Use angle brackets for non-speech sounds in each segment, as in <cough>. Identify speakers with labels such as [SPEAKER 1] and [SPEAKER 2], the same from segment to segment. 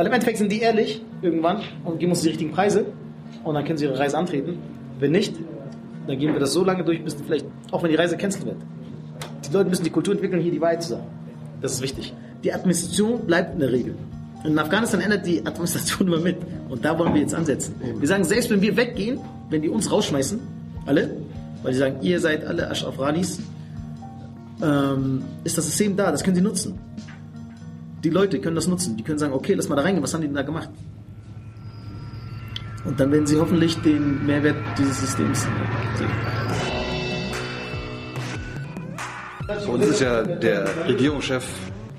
[SPEAKER 1] Weil im Endeffekt sind die ehrlich irgendwann und geben uns die richtigen Preise und dann können sie ihre Reise antreten. Wenn nicht, dann gehen wir das so lange durch, bis vielleicht, auch wenn die Reise cancelled wird. Die Leute müssen die Kultur entwickeln, hier die Wahrheit zu sagen. Das ist wichtig. Die Administration bleibt in der Regel. In Afghanistan ändert die Administration <laughs> immer mit. Und da wollen wir jetzt ansetzen. Wir sagen, selbst wenn wir weggehen, wenn die uns rausschmeißen, alle, weil die sagen, ihr seid alle Ashraf Ranis, ähm, ist das System da, das können sie nutzen. Die Leute können das nutzen. Die können sagen, okay, lass mal da reingehen, was haben die denn da gemacht? Und dann werden sie hoffentlich den Mehrwert dieses Systems sehen.
[SPEAKER 2] Bei uns ist ja der Regierungschef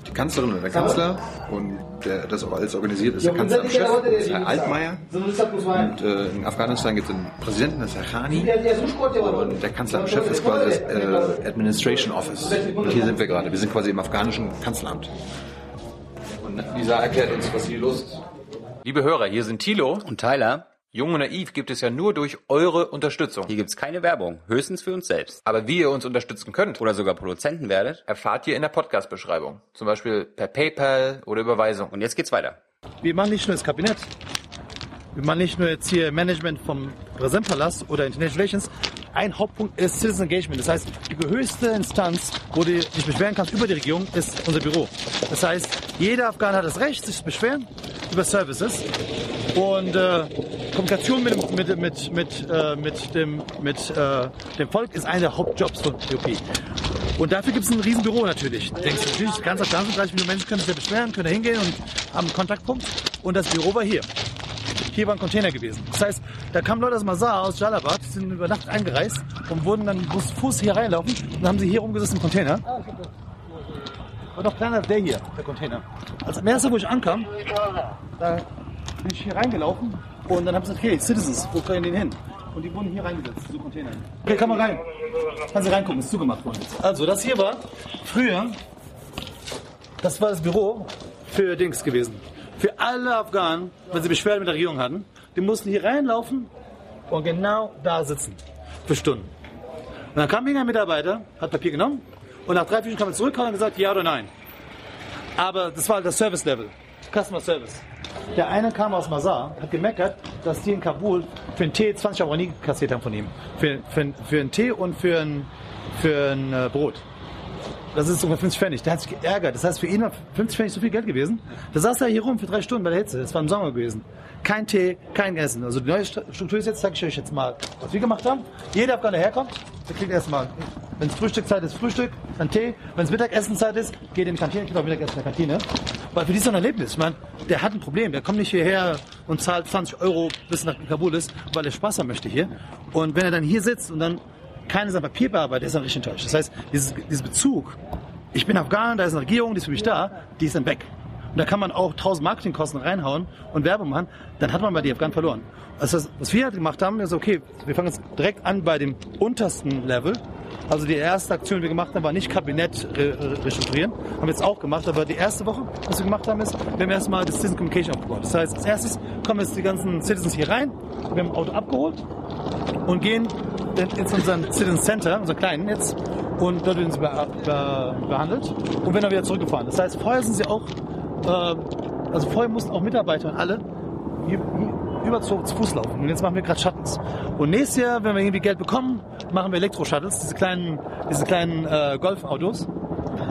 [SPEAKER 2] die Kanzlerin oder der Kanzler und der das auch alles organisiert ist der Kanzler und Chef, das ist Herr Altmaier. Und äh, in Afghanistan gibt es einen Präsidenten, das ist Herr Khani. Und der Kanzler und Chef ist quasi das äh, Administration Office. Und hier sind wir gerade. Wir sind quasi im afghanischen Kanzleramt. Und Lisa erklärt uns, was hier los ist.
[SPEAKER 3] Liebe Hörer, hier sind Thilo.
[SPEAKER 4] Und Tyler,
[SPEAKER 3] Jung und Naiv gibt es ja nur durch eure Unterstützung.
[SPEAKER 4] hier gibt's keine Werbung, höchstens für uns selbst.
[SPEAKER 3] Aber wie ihr uns unterstützen könnt,
[SPEAKER 4] Oder sogar Produzenten werdet.
[SPEAKER 3] erfahrt ihr in der Podcast-Beschreibung. Zum Beispiel per PayPal oder Überweisung.
[SPEAKER 4] Und jetzt geht's weiter.
[SPEAKER 1] Wir machen nicht nur das Kabinett. Wir machen nicht nur jetzt hier Management vom Präsidentpalast oder International Relations. Ein Hauptpunkt ist Citizen Engagement. Das heißt, die höchste Instanz, wo du dich beschweren kannst über die Regierung, ist unser Büro. Das heißt, jeder Afghaner hat das Recht, sich zu beschweren über Services. Und äh, Kommunikation mit, mit, mit, mit, äh, mit, dem, mit äh, dem Volk ist einer der Hauptjobs von DOP. Und dafür gibt es ein Riesenbüro natürlich. Du denkst natürlich, ganz Afghanistan, 30 Millionen Menschen können sich ja beschweren, können da hingehen und haben einen Kontaktpunkt. Und das Büro war hier. Hier war ein Container gewesen. Das heißt, da kamen Leute aus Mazar, aus Jalabad, die sind über Nacht eingereist und wurden dann mussten Fuß hier reinlaufen und dann haben sie hier rumgesessen im Container. War noch kleiner als der hier, der Container. Als am ersten, wo ich ankam, da bin ich hier reingelaufen und dann habe ich gesagt, okay, Citizens, wo können die hin? Und die wurden hier reingesetzt, so Container. Okay, kann man rein. Kannst du reingucken, ist zugemacht worden. Also, das hier war früher, das war das Büro für Dings gewesen. Für alle Afghanen, wenn sie Beschwerden mit der Regierung hatten, die mussten hier reinlaufen und genau da sitzen. Für Stunden. Und dann kam irgendein Mitarbeiter, hat Papier genommen und nach drei, vier Stunden kam er zurück und hat gesagt, ja oder nein. Aber das war das Service Level. Customer Service. Der eine kam aus Mazar, hat gemeckert, dass die in Kabul für einen Tee 20 Euro nie kassiert haben von ihm. Für, für, für einen Tee und für ein, für ein äh, Brot. Das ist ungefähr 50 Pfennig. Der hat sich geärgert. Das heißt, für ihn war 50 Pfennig so viel Geld gewesen. Da saß er hier rum für drei Stunden bei der Hitze. Das war im Sommer gewesen. Kein Tee, kein Essen. Also die neue Struktur ist jetzt, zeige ich euch jetzt mal, was wir gemacht haben. Jeder Afghaner herkommt, der kriegt erstmal, wenn es Frühstückzeit ist, Frühstück, dann Tee. Wenn es Mittagessenzeit ist, geht in die Kantine, kriegt auch Mittagessen in der Kantine. Weil für die ist ein Erlebnis. Ich meine, der hat ein Problem. Der kommt nicht hierher und zahlt 20 Euro, bis nach Kabul ist, weil er Spaß haben möchte hier. Und wenn er dann hier sitzt und dann keiner sein Papier bearbeitet, ist er richtig enttäuscht. Das heißt, dieses, dieser Bezug, ich bin Afghan, da ist eine Regierung, die ist für mich da, die ist dann weg. Und da kann man auch 1000 Marketingkosten reinhauen und Werbung machen, dann hat man bei die Afghanen verloren. Also was wir halt gemacht haben, ist okay, wir fangen jetzt direkt an bei dem untersten Level. Also die erste Aktion, die wir gemacht haben, war nicht Kabinett re re- restrukturieren, haben wir jetzt auch gemacht, aber die erste Woche, was wir gemacht haben, ist, wir haben erstmal das Citizen Communication aufgebaut. Das heißt, als erstes kommen jetzt die ganzen Citizens hier rein, wir haben ein Auto abgeholt und gehen dann in unseren Citizen Center, unser kleinen jetzt, und dort werden sie be be behandelt und werden dann wieder zurückgefahren. Das heißt, vorher sind sie auch, äh, also vorher mussten auch Mitarbeiter und alle hier, hier über zu, zu Fuß laufen. Und jetzt machen wir gerade Shuttles. Und nächstes Jahr, wenn wir irgendwie Geld bekommen, machen wir Elektro-Shuttles, diese kleinen, diese kleinen äh, Golfautos.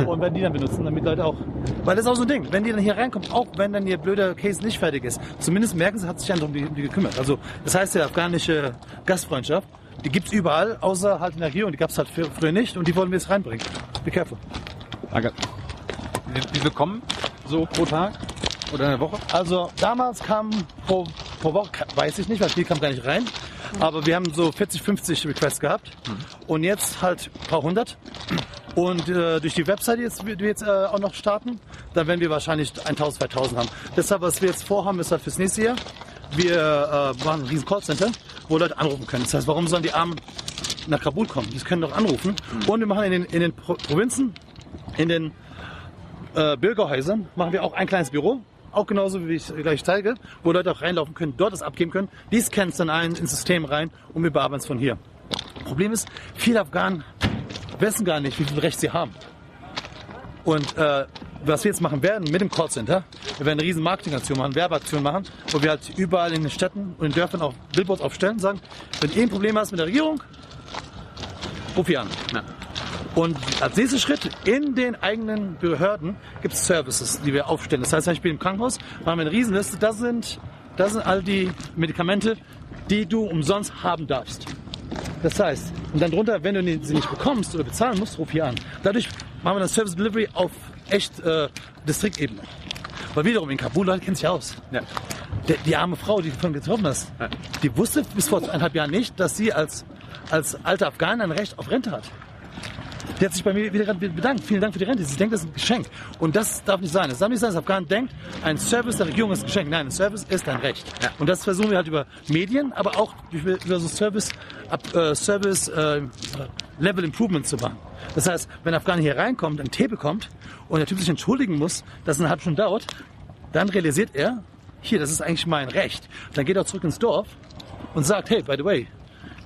[SPEAKER 1] Und werden die dann benutzen, damit Leute auch. Weil das ist auch so ein Ding. Wenn die dann hier reinkommen, auch wenn dann ihr blöder Case nicht fertig ist, zumindest merken sie, hat sich einer um die, um die gekümmert. Also, das heißt, die afghanische Gastfreundschaft, die gibt's überall, außer halt in der Regierung. Die gab's halt frü- früher nicht und die wollen wir jetzt reinbringen. Be careful.
[SPEAKER 2] Danke. Wie, wie viel kommen so pro Tag oder in der Woche?
[SPEAKER 1] Also damals kam pro, pro Woche, weiß ich nicht, weil viel kam gar nicht rein. Aber wir haben so 40, 50 Requests gehabt. Und jetzt halt ein paar hundert. Und äh, durch die Website, die jetzt, die wir jetzt äh, auch noch starten, dann werden wir wahrscheinlich 1000, 2000 haben. Deshalb, was wir jetzt vorhaben, ist halt fürs nächste Jahr. Wir äh, machen ein riesen Callcenter, wo Leute anrufen können. Das heißt, warum sollen die Armen nach Kabul kommen? Die können doch anrufen. Und wir machen in den, in den Pro Provinzen, in den äh, Bürgerhäusern machen wir auch ein kleines Büro, auch genauso wie ich gleich zeige, wo Leute auch reinlaufen können, dort das abgeben können. Die scannen es dann ein ins System rein und wir bearbeiten es von hier. Problem ist, viele Afghanen wissen gar nicht, wie viel Recht sie haben. Und äh, was wir jetzt machen werden mit dem Callcenter, wir werden eine riesen Marketingaktion machen, Werbeaktion machen, wo wir halt überall in den Städten und in Dörfern auch Billboards aufstellen und sagen, wenn ihr ein Problem hast mit der Regierung, ruf hier an. Und als nächster Schritt in den eigenen Behörden gibt es Services, die wir aufstellen. Das heißt, zum Beispiel im Krankenhaus haben wir eine Riesenliste. Das sind, das sind all die Medikamente, die du umsonst haben darfst. Das heißt, und dann drunter, wenn du sie nicht bekommst oder bezahlen musst, ruf hier an. Dadurch machen wir dann Service Delivery auf echt äh, Distriktebene. Weil wiederum in Kabul, Leute kennen sich aus.
[SPEAKER 3] Ja.
[SPEAKER 1] Der, die arme Frau, die du von getroffen hast,
[SPEAKER 3] Ja.
[SPEAKER 1] die wusste bis vor eineinhalb Jahren nicht, dass sie als, als alte Afghanin ein Recht auf Rente hat. Die hat sich bei mir wieder bedankt. Vielen Dank für die Rente. Sie denkt, das ist ein Geschenk. Und das darf nicht sein. Es darf nicht sein, dass Afghanen denkt, ein Service der Regierung ist ein Geschenk. Nein, ein Service ist ein Recht.
[SPEAKER 3] Ja.
[SPEAKER 1] Und das versuchen wir halt über Medien, aber auch über, so Service, äh, Service äh, Level Improvement zu machen. Das heißt, wenn ein Afghaner hier reinkommt, einen Tee bekommt und der Typ sich entschuldigen muss, dass es eine halbe Stunde dauert, dann realisiert er, hier, das ist eigentlich mein Recht. Dann geht er zurück ins Dorf und sagt, hey, by the way,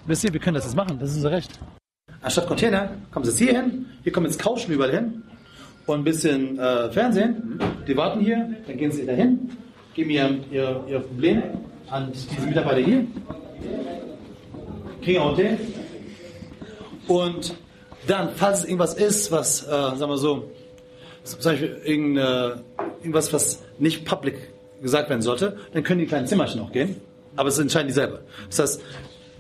[SPEAKER 1] wisst ihr, wir können das jetzt machen, das ist unser Recht. Anstatt Container kommen sie jetzt hier hin, hier kommen jetzt Couchen überall hin und ein bisschen äh, Fernsehen. Die warten hier, dann gehen sie dahin, geben ihr, ihr, ihr Problem an diese Mitarbeiter hier, kriegen auch Tee und dann, falls es irgendwas ist, was, äh, sagen wir so, zum Beispiel irgendwas, was nicht public gesagt werden sollte, dann können die in kleinen Zimmerchen auch gehen. Aber es entscheiden die selber. Das heißt,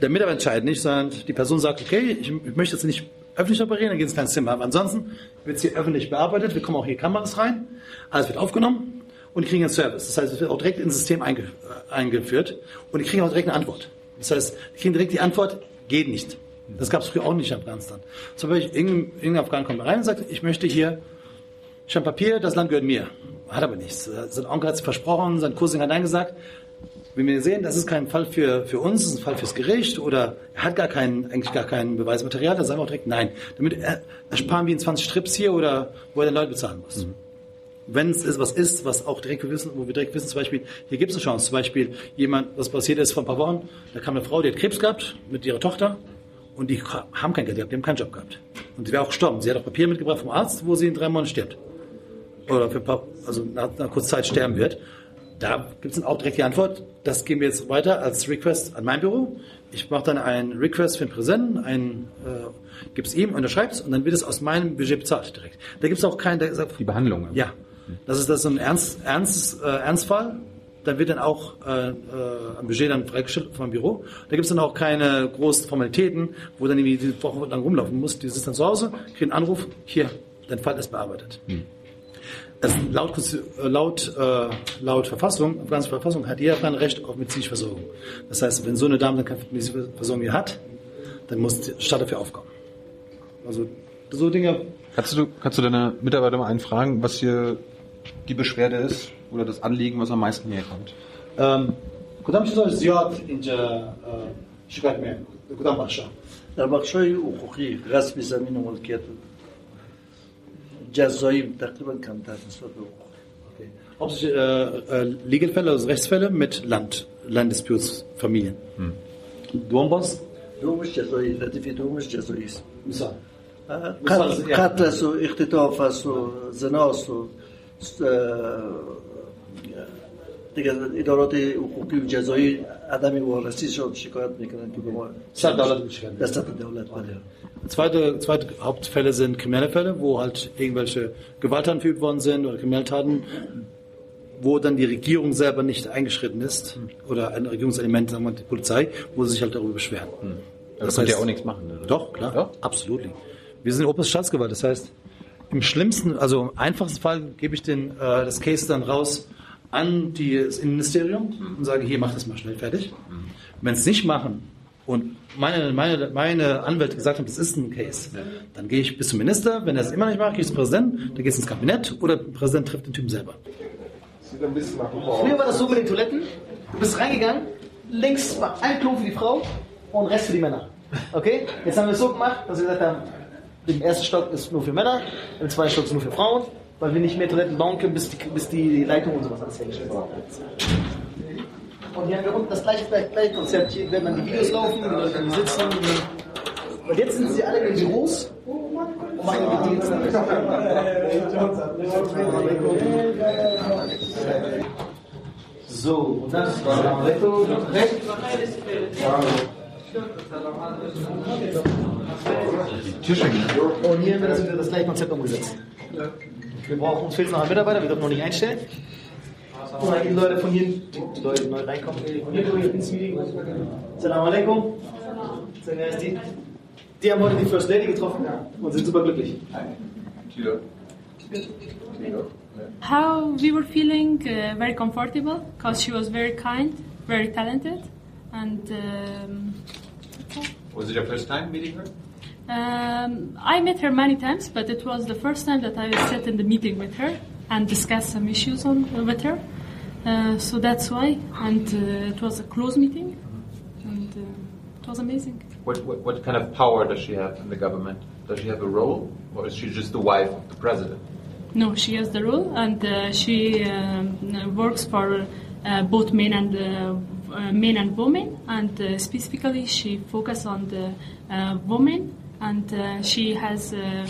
[SPEAKER 1] der Mitarbeiter entscheidet nicht, sondern die Person sagt, okay, ich, möchte jetzt nicht öffentlich operieren, dann geht es kleine Zimmer. Aber ansonsten wird es hier öffentlich bearbeitet, wir kommen auch hier Kameras rein, alles wird aufgenommen und kriegen einen Service. Das heißt, es wird auch direkt ins System einge, äh, eingeführt und die kriegen auch direkt eine Antwort. Das heißt, die kriegen direkt die Antwort, geht nicht. Das gab es früher auch nicht in Afghanistan. Zum Beispiel, irgendein, irgendein Afghan kommt rein und sagt, ich möchte hier ich habe Papier, das Land gehört mir. Hat aber nichts. Sein Onkel hat es versprochen, sein Cousin hat Nein gesagt. Wenn wir sehen, das ist kein Fall für, für uns, das ist ein Fall fürs Gericht oder er hat gar kein, eigentlich gar kein Beweismaterial, dann sagen wir auch direkt Nein. Damit er, ersparen wir ihn 20 Strips hier oder wo er den Leute bezahlen muss. Wenn es ist, was ist, was auch direkt wir wissen, wo wir direkt wissen, zum Beispiel, hier gibt es eine Chance. Zum Beispiel jemand, was passiert ist vor ein paar Wochen, da kam eine Frau, die hat Krebs gehabt mit ihrer Tochter und die haben kein Geld gehabt, die haben keinen Job gehabt. Und sie wäre auch gestorben. Sie hat auch Papier mitgebracht vom Arzt, wo sie in drei Monaten stirbt oder für ein paar, also nach einer kurzen Zeit sterben wird. Da gibt es dann auch direkt die Antwort, das geben wir jetzt weiter als Request an mein Büro. Ich mache dann einen Request für den Präsidenten, einen äh, gib's ihm, unterschreibt es und dann wird es aus meinem Budget bezahlt direkt. Da gibt es auch keinen, sagt,
[SPEAKER 2] Die Behandlung.
[SPEAKER 1] ja, das ist das so ein Ernst, Ernst, äh, Ernstfall. Dann wird dann auch äh, äh, ein Budget dann freigestellt vom Büro. Da gibt es dann auch keine großen Formalitäten, wo dann irgendwie die Woche lang rumlaufen muss. Die sitzt dann zu Hause, kriegt einen Anruf, hier, dein Fall ist bearbeitet. Das laut, Konsti- äh, laut, äh, laut Verfassung, afghanische Verfassung, hat jeder ein Recht auf medizinische Versorgung. Das heißt, wenn so eine Dame dann keine medizinische Versorgung mehr hat, dann muss der Staat dafür aufkommen. Also so Dinge
[SPEAKER 2] Kannst du, kannst du deine Mitarbeiter mal einen fragen, was hier die Beschwerde ist oder das Anliegen, was am meisten herkommt?
[SPEAKER 1] ام، کدام چیزا زیاد اینجا اه، شکایت میاد کدام بخشا
[SPEAKER 5] در بخش های حقوقی غصب زمین و ملکیت جزایی تقریبا کمتر نسبت به حقوق
[SPEAKER 1] Hauptsächlich äh, äh, Legalfälle, also Rechtsfälle mit Land, Landdisputes, Familien. Duombos?
[SPEAKER 5] دومش جزایی ردیف دومش جزایی است
[SPEAKER 1] مثال
[SPEAKER 5] قتل قتل است و اختطاف است و زنا است و اه، دیگه ادارات حقوقی و جزایی عدم وارسی شد شکایت میکنن که به ما
[SPEAKER 1] سر دولت میشکن.
[SPEAKER 5] در سطح دولت بله
[SPEAKER 1] Zweite, zweite Hauptfälle sind kriminelle Fälle, wo halt irgendwelche Gewalttaten verübt worden sind oder Kriminaltaten, wo dann die Regierung selber nicht eingeschritten ist oder ein Regierungselement, sagen wir mal die Polizei, wo sie sich halt darüber beschweren.
[SPEAKER 2] Das könnt ihr auch nichts machen. Oder?
[SPEAKER 1] Doch, klar.
[SPEAKER 2] Ja?
[SPEAKER 1] Absolut. Wir sind oberste Staatsgewalt. Das heißt, im schlimmsten, also im einfachsten Fall gebe ich den, äh, das Case dann raus an die- das Innenministerium und sage, hier, mach das mal schnell fertig. Wenn es nicht machen und meine, meine, meine Anwälte gesagt haben, das ist ein Case, dann gehe ich bis zum Minister. Wenn er es immer nicht macht, gehe ich zum Präsidenten, dann geht es ins Kabinett oder der Präsident trifft den Typen selber.
[SPEAKER 6] Früher war das so mit den Toiletten. Du bist reingegangen, links war ein Klo für die Frau und Rest für die Männer. Okay? Jetzt haben wir es so gemacht, dass wir gesagt haben, im ersten Stock ist nur für Männer, im zweiten Stock ist nur für Frauen, weil wir nicht mehr Toiletten bauen können, bis die, bis die Leitung und sowas alles hergestellt ist. Und hier haben wir unten das gleiche, gleiche Konzept. Hier werden dann die Videos laufen, die Leute dann sitzen. Und jetzt sind sie alle in den Büros und So, und dann Assalamu alaikum. Recht. Und hier wird das wieder das gleiche Konzept umgesetzt. Wir brauchen, uns fehlt noch ein Mitarbeiter, wir dürfen noch nicht einstellen. Und dann die Leute von hier, die, die Leute, die neu reinkommen. Assalamu alaikum. Die. Die haben heute die First Lady getroffen und sind super glücklich.
[SPEAKER 7] How we were feeling uh, very comfortable because she was very kind, very talented, and um,
[SPEAKER 2] Was it your first time meeting her?
[SPEAKER 7] Um, I met her many times, but it was the first time that I sat in the meeting with her and discussed some issues on with her. Uh, so that's why, and uh, it was a close meeting, and uh, it was amazing.
[SPEAKER 3] What, what, what kind of power does she have in the government? Does she have a role, or is she just the wife of the president?
[SPEAKER 7] No, she has the role, and uh, she um, works for uh, both men and uh, uh, men and women, and uh, specifically she focuses on the uh, women, and uh, she has. Uh,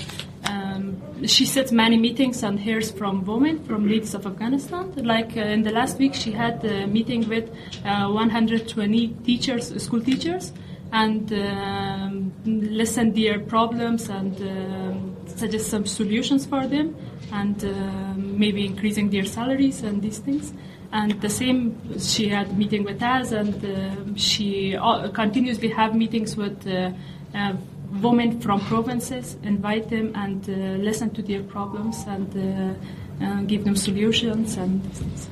[SPEAKER 7] um, she sets many meetings and hears from women, from ladies of Afghanistan. Like uh, in the last week, she had a meeting with uh, 120 teachers, school teachers, and um, listen their problems and um, suggest some solutions for them, and um maybe increasing their salaries and these things. And the same, she had meeting with us, and she uh, continuously have meetings with uh, uh, women from provinces, invite them and uh, listen to their problems and uh, uh, give them solutions and things.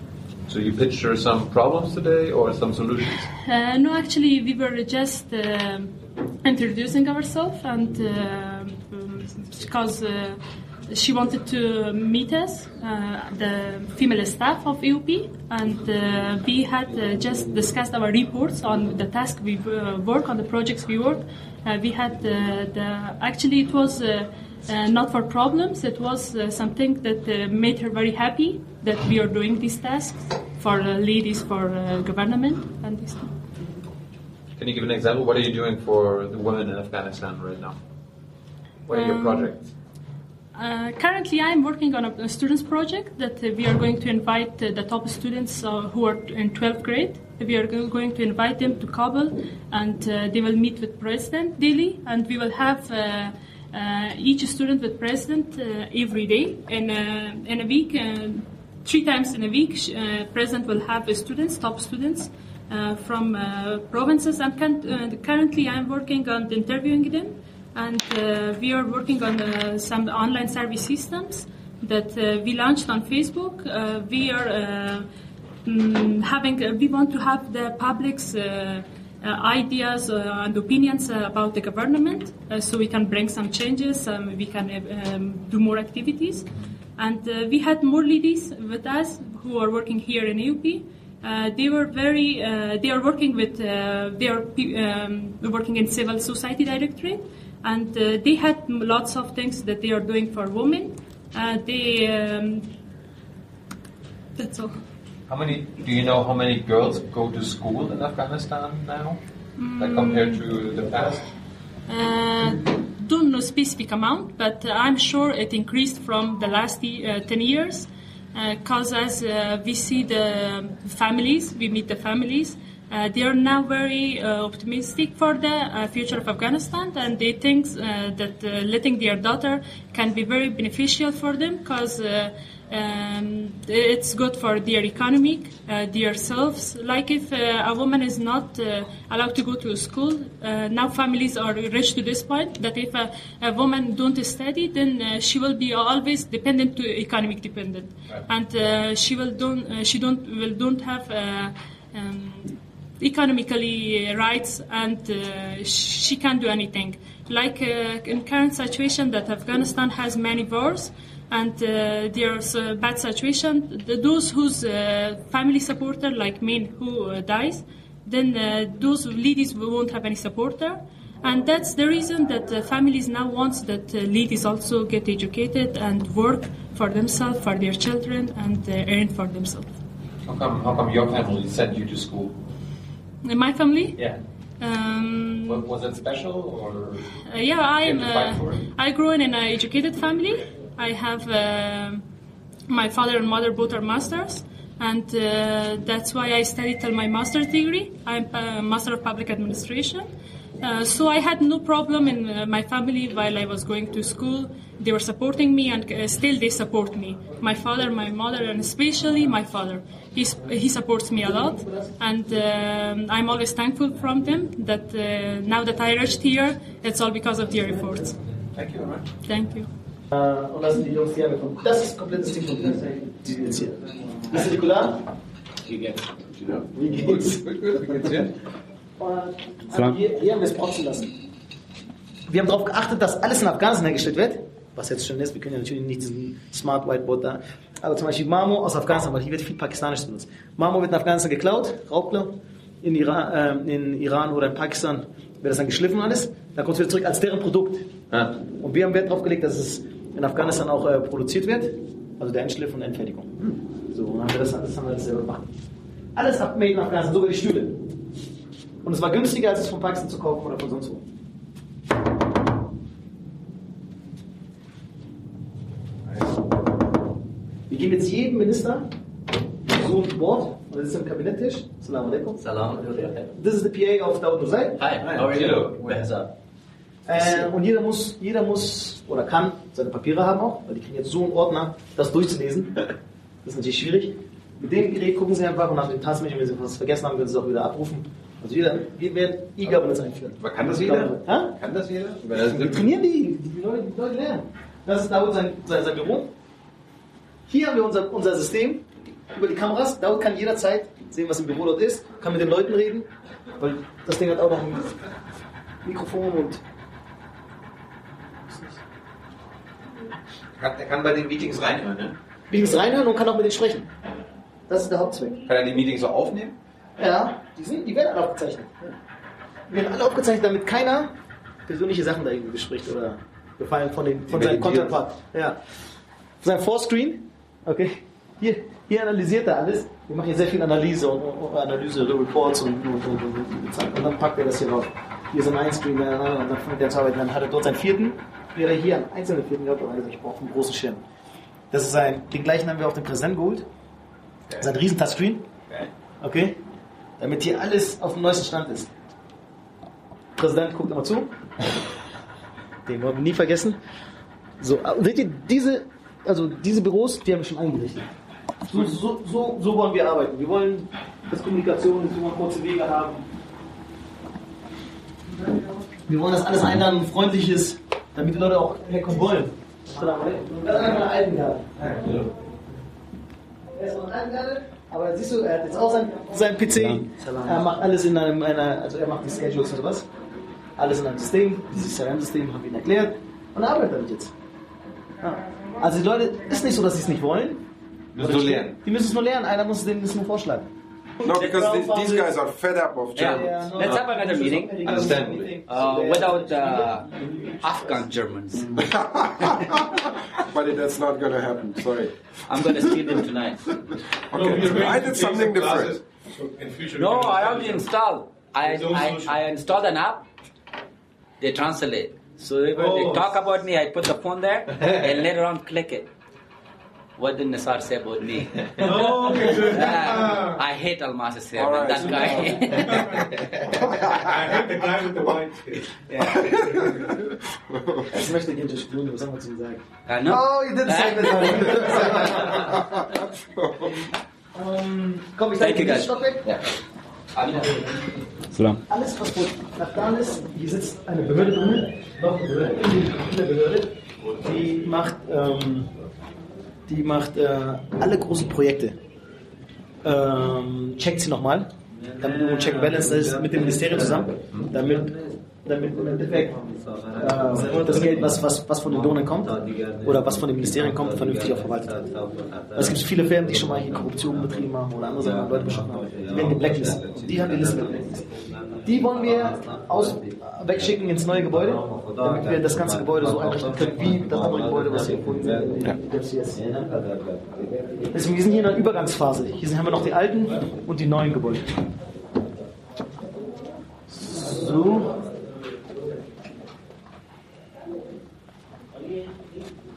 [SPEAKER 3] So you pitched her some problems today, or some solutions?
[SPEAKER 7] Uh, no, actually, we were just um introducing ourselves, and uh, um, because uh, she wanted to meet us, uh, the female staff of EUP, and uh, we had uh, just discussed our reports on the task we uh, work on, the projects we work. Uh, we had uh, the actually it was. Uh, uh, not for problems, it was uh, something that uh, made her very happy that we are doing these tasks for uh, ladies for uh, government and things.
[SPEAKER 3] Can you give an example? What are you doing for the women in Afghanistan right now? What are your
[SPEAKER 7] Um,
[SPEAKER 3] projects?
[SPEAKER 7] Uh, currently, I'm working on a, a students project that we are going to invite uh, the top students uh, who are in 12th grade. We are going to invite them to Kabul, and they will meet with president daily, and we will have. Each student with president every day in a, in a week, three times in a week. President will have students, top students uh, from uh, provinces. And uh, currently, I'm working on interviewing them and uh, we are working on uh, some online service systems that uh, we launched on Facebook. Uh, we are uh, mm, having, we want to have the public's ideas and opinions about the government so we can bring some changes, um, we can um, do more activities. And we had more ladies with us who are working here in AUP. Uh, they were very. Uh, they are working with. Uh, they are um, working in civil society directorate, and uh, they had lots of things that they are doing for women. Uh, they. Um, that's all.
[SPEAKER 3] How many? Do you know how many girls go to school in Afghanistan now, like compared to the past?
[SPEAKER 7] Uh, don't know specific amount, but uh, I'm sure it increased from the last uh, 10 years. Because as uh, we see the families, we meet the families, uh, they are now very uh, optimistic for the uh, future of Afghanistan, and they think uh, that uh, letting their daughter can be very beneficial for them because uh, um, it's good for their economic, uh, their selves. Like if uh, a woman is not uh, allowed to go to school, uh, now families are reached to this point that if a, a woman don't study, then uh, she will be always dependent to economic dependent, and uh, she will don't uh, she don't will don't have. Uh, um, economically rights and uh, she can't do anything. Like uh, in current situation that Afghanistan has many wars and uh, there's a bad situation, the, those whose uh, family supporter like men who uh, dies, then uh, those ladies won't have any supporter. And that's the reason that the families now want that uh, ladies also get educated and work for themselves, for their children, and uh, earn for themselves.
[SPEAKER 3] How come? How come your family sent you to school?
[SPEAKER 7] In my family,
[SPEAKER 3] Yeah.
[SPEAKER 7] Um,
[SPEAKER 3] Wa- Was it special or?
[SPEAKER 7] Uh, yeah, I'm.
[SPEAKER 3] Came to fight for
[SPEAKER 7] Uh. I grew in an educated family. I have uh, my father and mother both are masters, and uh, that's why I studied till my master's degree. I'm a master of public administration. Uh, so I had no problem in uh, my family while I was going to school. They were supporting me, and uh, still they support me. My father, my mother, and especially my father. He's, he supports me a lot, and um, I'm always thankful from them that uh, now that I reached here, it's all because of their efforts.
[SPEAKER 3] Thank you very much.
[SPEAKER 7] Thank you.
[SPEAKER 6] Das sind die Jungs, die hergekommen Das ist komplett das Team von dir. Die sind jetzt hier. Das ist Nikola. Wie geht's? Wie geht's? <laughs>
[SPEAKER 3] Wie geht's dir?
[SPEAKER 6] Und hier, hier haben wir es protzen lassen. Wir haben darauf geachtet, dass alles in Afghanistan hergestellt wird. Was jetzt schon ist, wir können ja natürlich nicht diesen Smart Whiteboard da. Aber zum Beispiel Marmor aus Afghanistan, weil hier wird viel Pakistanisch benutzt. Marmor wird in Afghanistan geklaut, Raubklau. In Iran, äh, in Iran oder in Pakistan wird das dann geschliffen alles. Dann kommt es wieder zurück als deren Produkt. Und wir haben Wert darauf gelegt, dass es in Afghanistan auch äh, produziert wird. Also der Endschliff und Endfertigung. So, und dann haben wir das, das haben wir das selber gemacht. Alles abmade in Afghanistan, sogar die Stühle. Und es war günstiger, als es von Pakistan zu kaufen oder von sonst wo. Wir geben jetzt jedem Minister so ein Wort, und das ist am Kabinetttisch. Salam alaikum.
[SPEAKER 8] Salam.
[SPEAKER 6] This is the PA of Daud Nusay.
[SPEAKER 8] Hi, how are you? Up?
[SPEAKER 6] Äh, und jeder muss, jeder muss oder kann seine Papiere haben auch, weil die kriegen jetzt so einen Ordner, das durchzulesen. Das ist natürlich schwierig. Mit dem Gerät gucken sie einfach und nach dem Taskmanager, wenn sie was vergessen haben, können sie es auch wieder abrufen. Also jeder, wir werden E-Governance einführen.
[SPEAKER 2] Aber kann das jeder?
[SPEAKER 6] Ha?
[SPEAKER 2] Kann das jeder?
[SPEAKER 6] Wir trainieren die, die Leute, die Leute lernen. Das ist Daud sein, sein, sein Büro. Hier haben wir unser, unser System über die Kameras. Daud kann jederzeit sehen, was im Büro dort ist, kann mit den Leuten reden, weil das Ding hat auch noch ein Mikrofon und
[SPEAKER 2] er kann bei den Meetings reinhören, ne?
[SPEAKER 6] Meetings reinhören und kann auch mit denen sprechen. Das ist der Hauptzweck.
[SPEAKER 2] Kann er die Meetings so aufnehmen?
[SPEAKER 6] Ja, die, sind, die werden alle aufgezeichnet. Die werden alle aufgezeichnet, damit keiner persönliche Sachen da irgendwie bespricht oder gefallen von, den, von seinem. Counterpart. Ja. Sein Vorscreen, okay, hier, hier analysiert er alles. Wir machen hier sehr viel Analyse und, und, und Analyse, Reports und, und, und, und, und, und dann packt er das hier raus. Hier ist ein Einscreen, und dann fängt er zu arbeiten. Dann hat er dort seinen vierten, wäre er hier einen einzelnen vierten gehabt, aber er gesagt, ich brauche einen großen Schirm. Das ist ein, den gleichen haben wir auf dem Präsident geholt. Das ist ein riesen Touchscreen. Okay? Damit hier alles auf dem neuesten Stand ist. Präsident guckt immer zu. Den wollen wir nie vergessen. So, äh, seht ihr, diese, also diese Büros, die haben wir schon eingerichtet. So, so, so, so wollen wir arbeiten. Wir wollen, dass Kommunikation, dass wir kurze Wege haben. Wir wollen, dass alles einladen und freundlich ist, damit die Leute auch herkommen wollen. Das ist einfach eine Altengarde. Er ist noch ein Altengarde, aber siehst du, er hat jetzt auch sein, sein PC. Er macht alles in einem, einer, also er macht die Schedules und sowas. Alles in einem System. Dieses CRM-System haben wir ihnen erklärt. Und er arbeitet damit jetzt. Ja. Also die Leute, ist nicht so, dass sie es nicht wollen.
[SPEAKER 2] Müssen nur lernen.
[SPEAKER 6] Die müssen es nur lernen. Einer muss denen das nur vorschlagen.
[SPEAKER 9] No, because these, these guys are fed up of
[SPEAKER 8] Yeah.
[SPEAKER 9] Germans.
[SPEAKER 6] no,
[SPEAKER 8] Let's
[SPEAKER 6] no.
[SPEAKER 8] have another meeting.
[SPEAKER 2] Understandably.
[SPEAKER 8] Uh, without uh, Afghan Germans. <laughs>
[SPEAKER 9] But that's not going to happen. Sorry.
[SPEAKER 8] I'm going to see them tonight. <laughs>
[SPEAKER 9] Okay. I did something different.
[SPEAKER 8] No, I already installed. I, I, I installed an app. They translate. So when they talk about me, I put the phone there and later on click it. What did Nassar say about me? <laughs> Yeah, I hate Almas Sir,
[SPEAKER 9] right.
[SPEAKER 8] that guy.
[SPEAKER 3] I heard the guy with the white skin.
[SPEAKER 6] Ich möchte gerne spielen, was haben wir zu ihm sagen?
[SPEAKER 8] I know.
[SPEAKER 6] Oh, you didn't say that. ähm, <laughs> komm, ich
[SPEAKER 8] Thank
[SPEAKER 6] sage
[SPEAKER 8] you,
[SPEAKER 6] dir
[SPEAKER 8] guys.
[SPEAKER 6] Stopp weg.
[SPEAKER 8] Yeah.
[SPEAKER 6] Alles, was von Afghan ist, hier sitzt eine Behörde drin, noch eine Behörde, eine Behörde, die macht, ähm, die macht äh, alle großen Projekte. Ähm, checkt sie nochmal, damit du Check Balance ist mit dem Ministerium zusammen, damit, damit im Endeffekt äh, das Geld, was, was, was von den Donern kommt oder was von den Ministerien kommt, vernünftig auch verwaltet wird. Es gibt viele Firmen, die schon mal hier Korruption betrieben haben oder andere Sachen, Leute beschossen haben. Die werden geblacklistet. Die haben die Liste geblacklistet. Die wollen wir aus, wegschicken ins neue Gebäude, damit wir das ganze Gebäude so einrichten können, wie das andere Gebäude, was hier der FCS. Deswegen, wir sind hier in einer Übergangsphase. Hier haben wir noch die alten und die neuen Gebäude. So.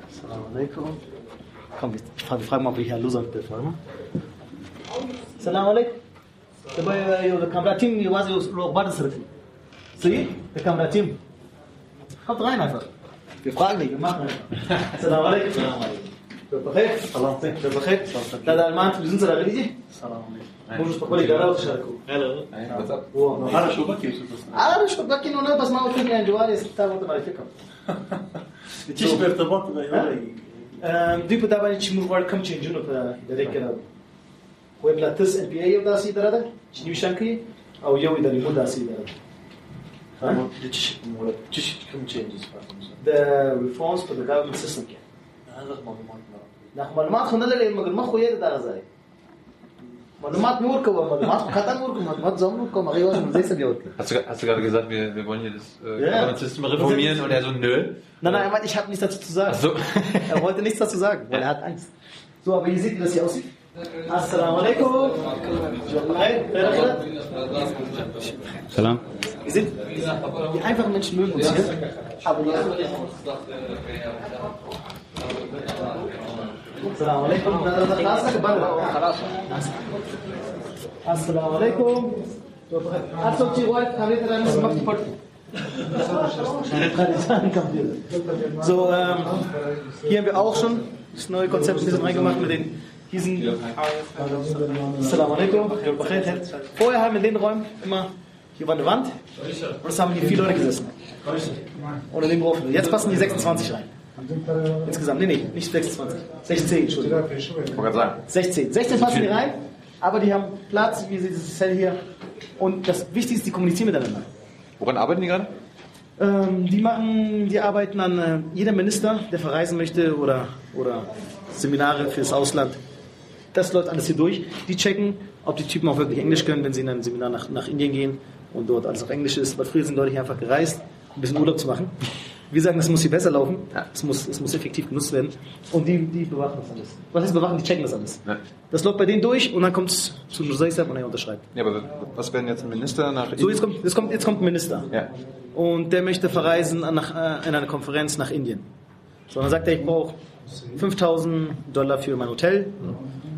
[SPEAKER 6] Assalamu alaikum. Komm, ich frage, mal, ob ich Herr. Warte mal. Assalamu alaikum. د یو د کمراتین یوازې روغبر سره کوي. صحیح د کمراتین خط غاية نفر يفقعني جماعة السلام عليكم السلام عليكم بخير الله يعطيك بخير هذا المان تلفزيون سلام عليكم السلام عليكم موجود تقولي قالوا تشاركوا هلا
[SPEAKER 9] انا شو بكي
[SPEAKER 6] انا شو بكي انه انا بس ما قلت يعني جوالي ستا وانت ما فيكم
[SPEAKER 5] تيجي بارتباط
[SPEAKER 6] دوی په دا باندې چې موږ وړ کم چینجونه په دې کې راو راوړو ویب لاتس ان پی ای یو داسې اداره ده چې نیو شان کوي او یو د ریمو داسې اداره ده
[SPEAKER 5] تيجي كم changes
[SPEAKER 6] د ریفورمز په د ګورنمنت سیستم کې
[SPEAKER 5] هذا معلومات
[SPEAKER 6] دا خو معلومات خو نه لري مګر مخ خو یې دغه ځای معلومات نور کوم معلومات خو خطر نور کوم معلومات زم نور کوم هغه یو ځای سره یو
[SPEAKER 2] Hast du, hast du gerade gesagt, wir, wir wollen hier das äh,
[SPEAKER 6] Ja.
[SPEAKER 2] Government-System reformieren und er so, nö.
[SPEAKER 6] Nein, nein, er meint, ich habe nichts dazu zu sagen.
[SPEAKER 2] Ach so.
[SPEAKER 6] er wollte nichts dazu sagen, weil er hat Angst. So, aber ihr seht, wie das hier aussieht. Assalamu alaikum.
[SPEAKER 4] Salam.
[SPEAKER 6] Wir sind, die einfachen Menschen mögen uns hier. Aber ja. السلام alaikum. خلاص alaikum. السلام عليكم اصل شي وايد خليت انا ما فكرت So, ähm, hier haben wir auch schon das neue Konzept ein bisschen reingemacht mit den diesen Assalamu alaikum. Vorher haben wir in den Räumen immer hier war eine Wand und es haben hier vier Leute gesessen. Oder den Profil. Jetzt passen die 26 rein. Insgesamt, nee, nee, nicht 26. 16, Entschuldigung.
[SPEAKER 2] Ich wollte gerade sagen.
[SPEAKER 6] 16. 16 passen die rein, aber die haben Platz, wie sie dieses Zell hier. Und das Wichtigste ist, die kommunizieren miteinander.
[SPEAKER 2] Woran arbeiten die gerade?
[SPEAKER 6] Ähm, die machen, die arbeiten an äh, jeder Minister, der verreisen möchte oder, oder Seminare fürs Ausland. Das läuft alles hier durch. Die checken, ob die Typen auch wirklich Englisch können, wenn sie in ein Seminar nach, nach Indien gehen und dort alles auf Englisch ist. Weil früher sind Leute hier einfach gereist, ein bisschen Urlaub zu machen. Wir sagen, das muss hier besser laufen. Es muss, es muss effektiv genutzt werden. Und die, die bewachen das alles. Was heißt bewachen? Die checken das alles.
[SPEAKER 2] Ja.
[SPEAKER 6] Das läuft bei denen durch und dann kommt es zu Nusaisab und er unterschreibt.
[SPEAKER 2] Ja, aber was werden jetzt ein Minister nach
[SPEAKER 6] So, jetzt kommt, jetzt kommt, jetzt kommt ein Minister.
[SPEAKER 2] Ja.
[SPEAKER 6] Und der möchte verreisen nach, äh, in eine Konferenz nach Indien. So, dann sagt er, ich brauche 5000 Dollar für mein Hotel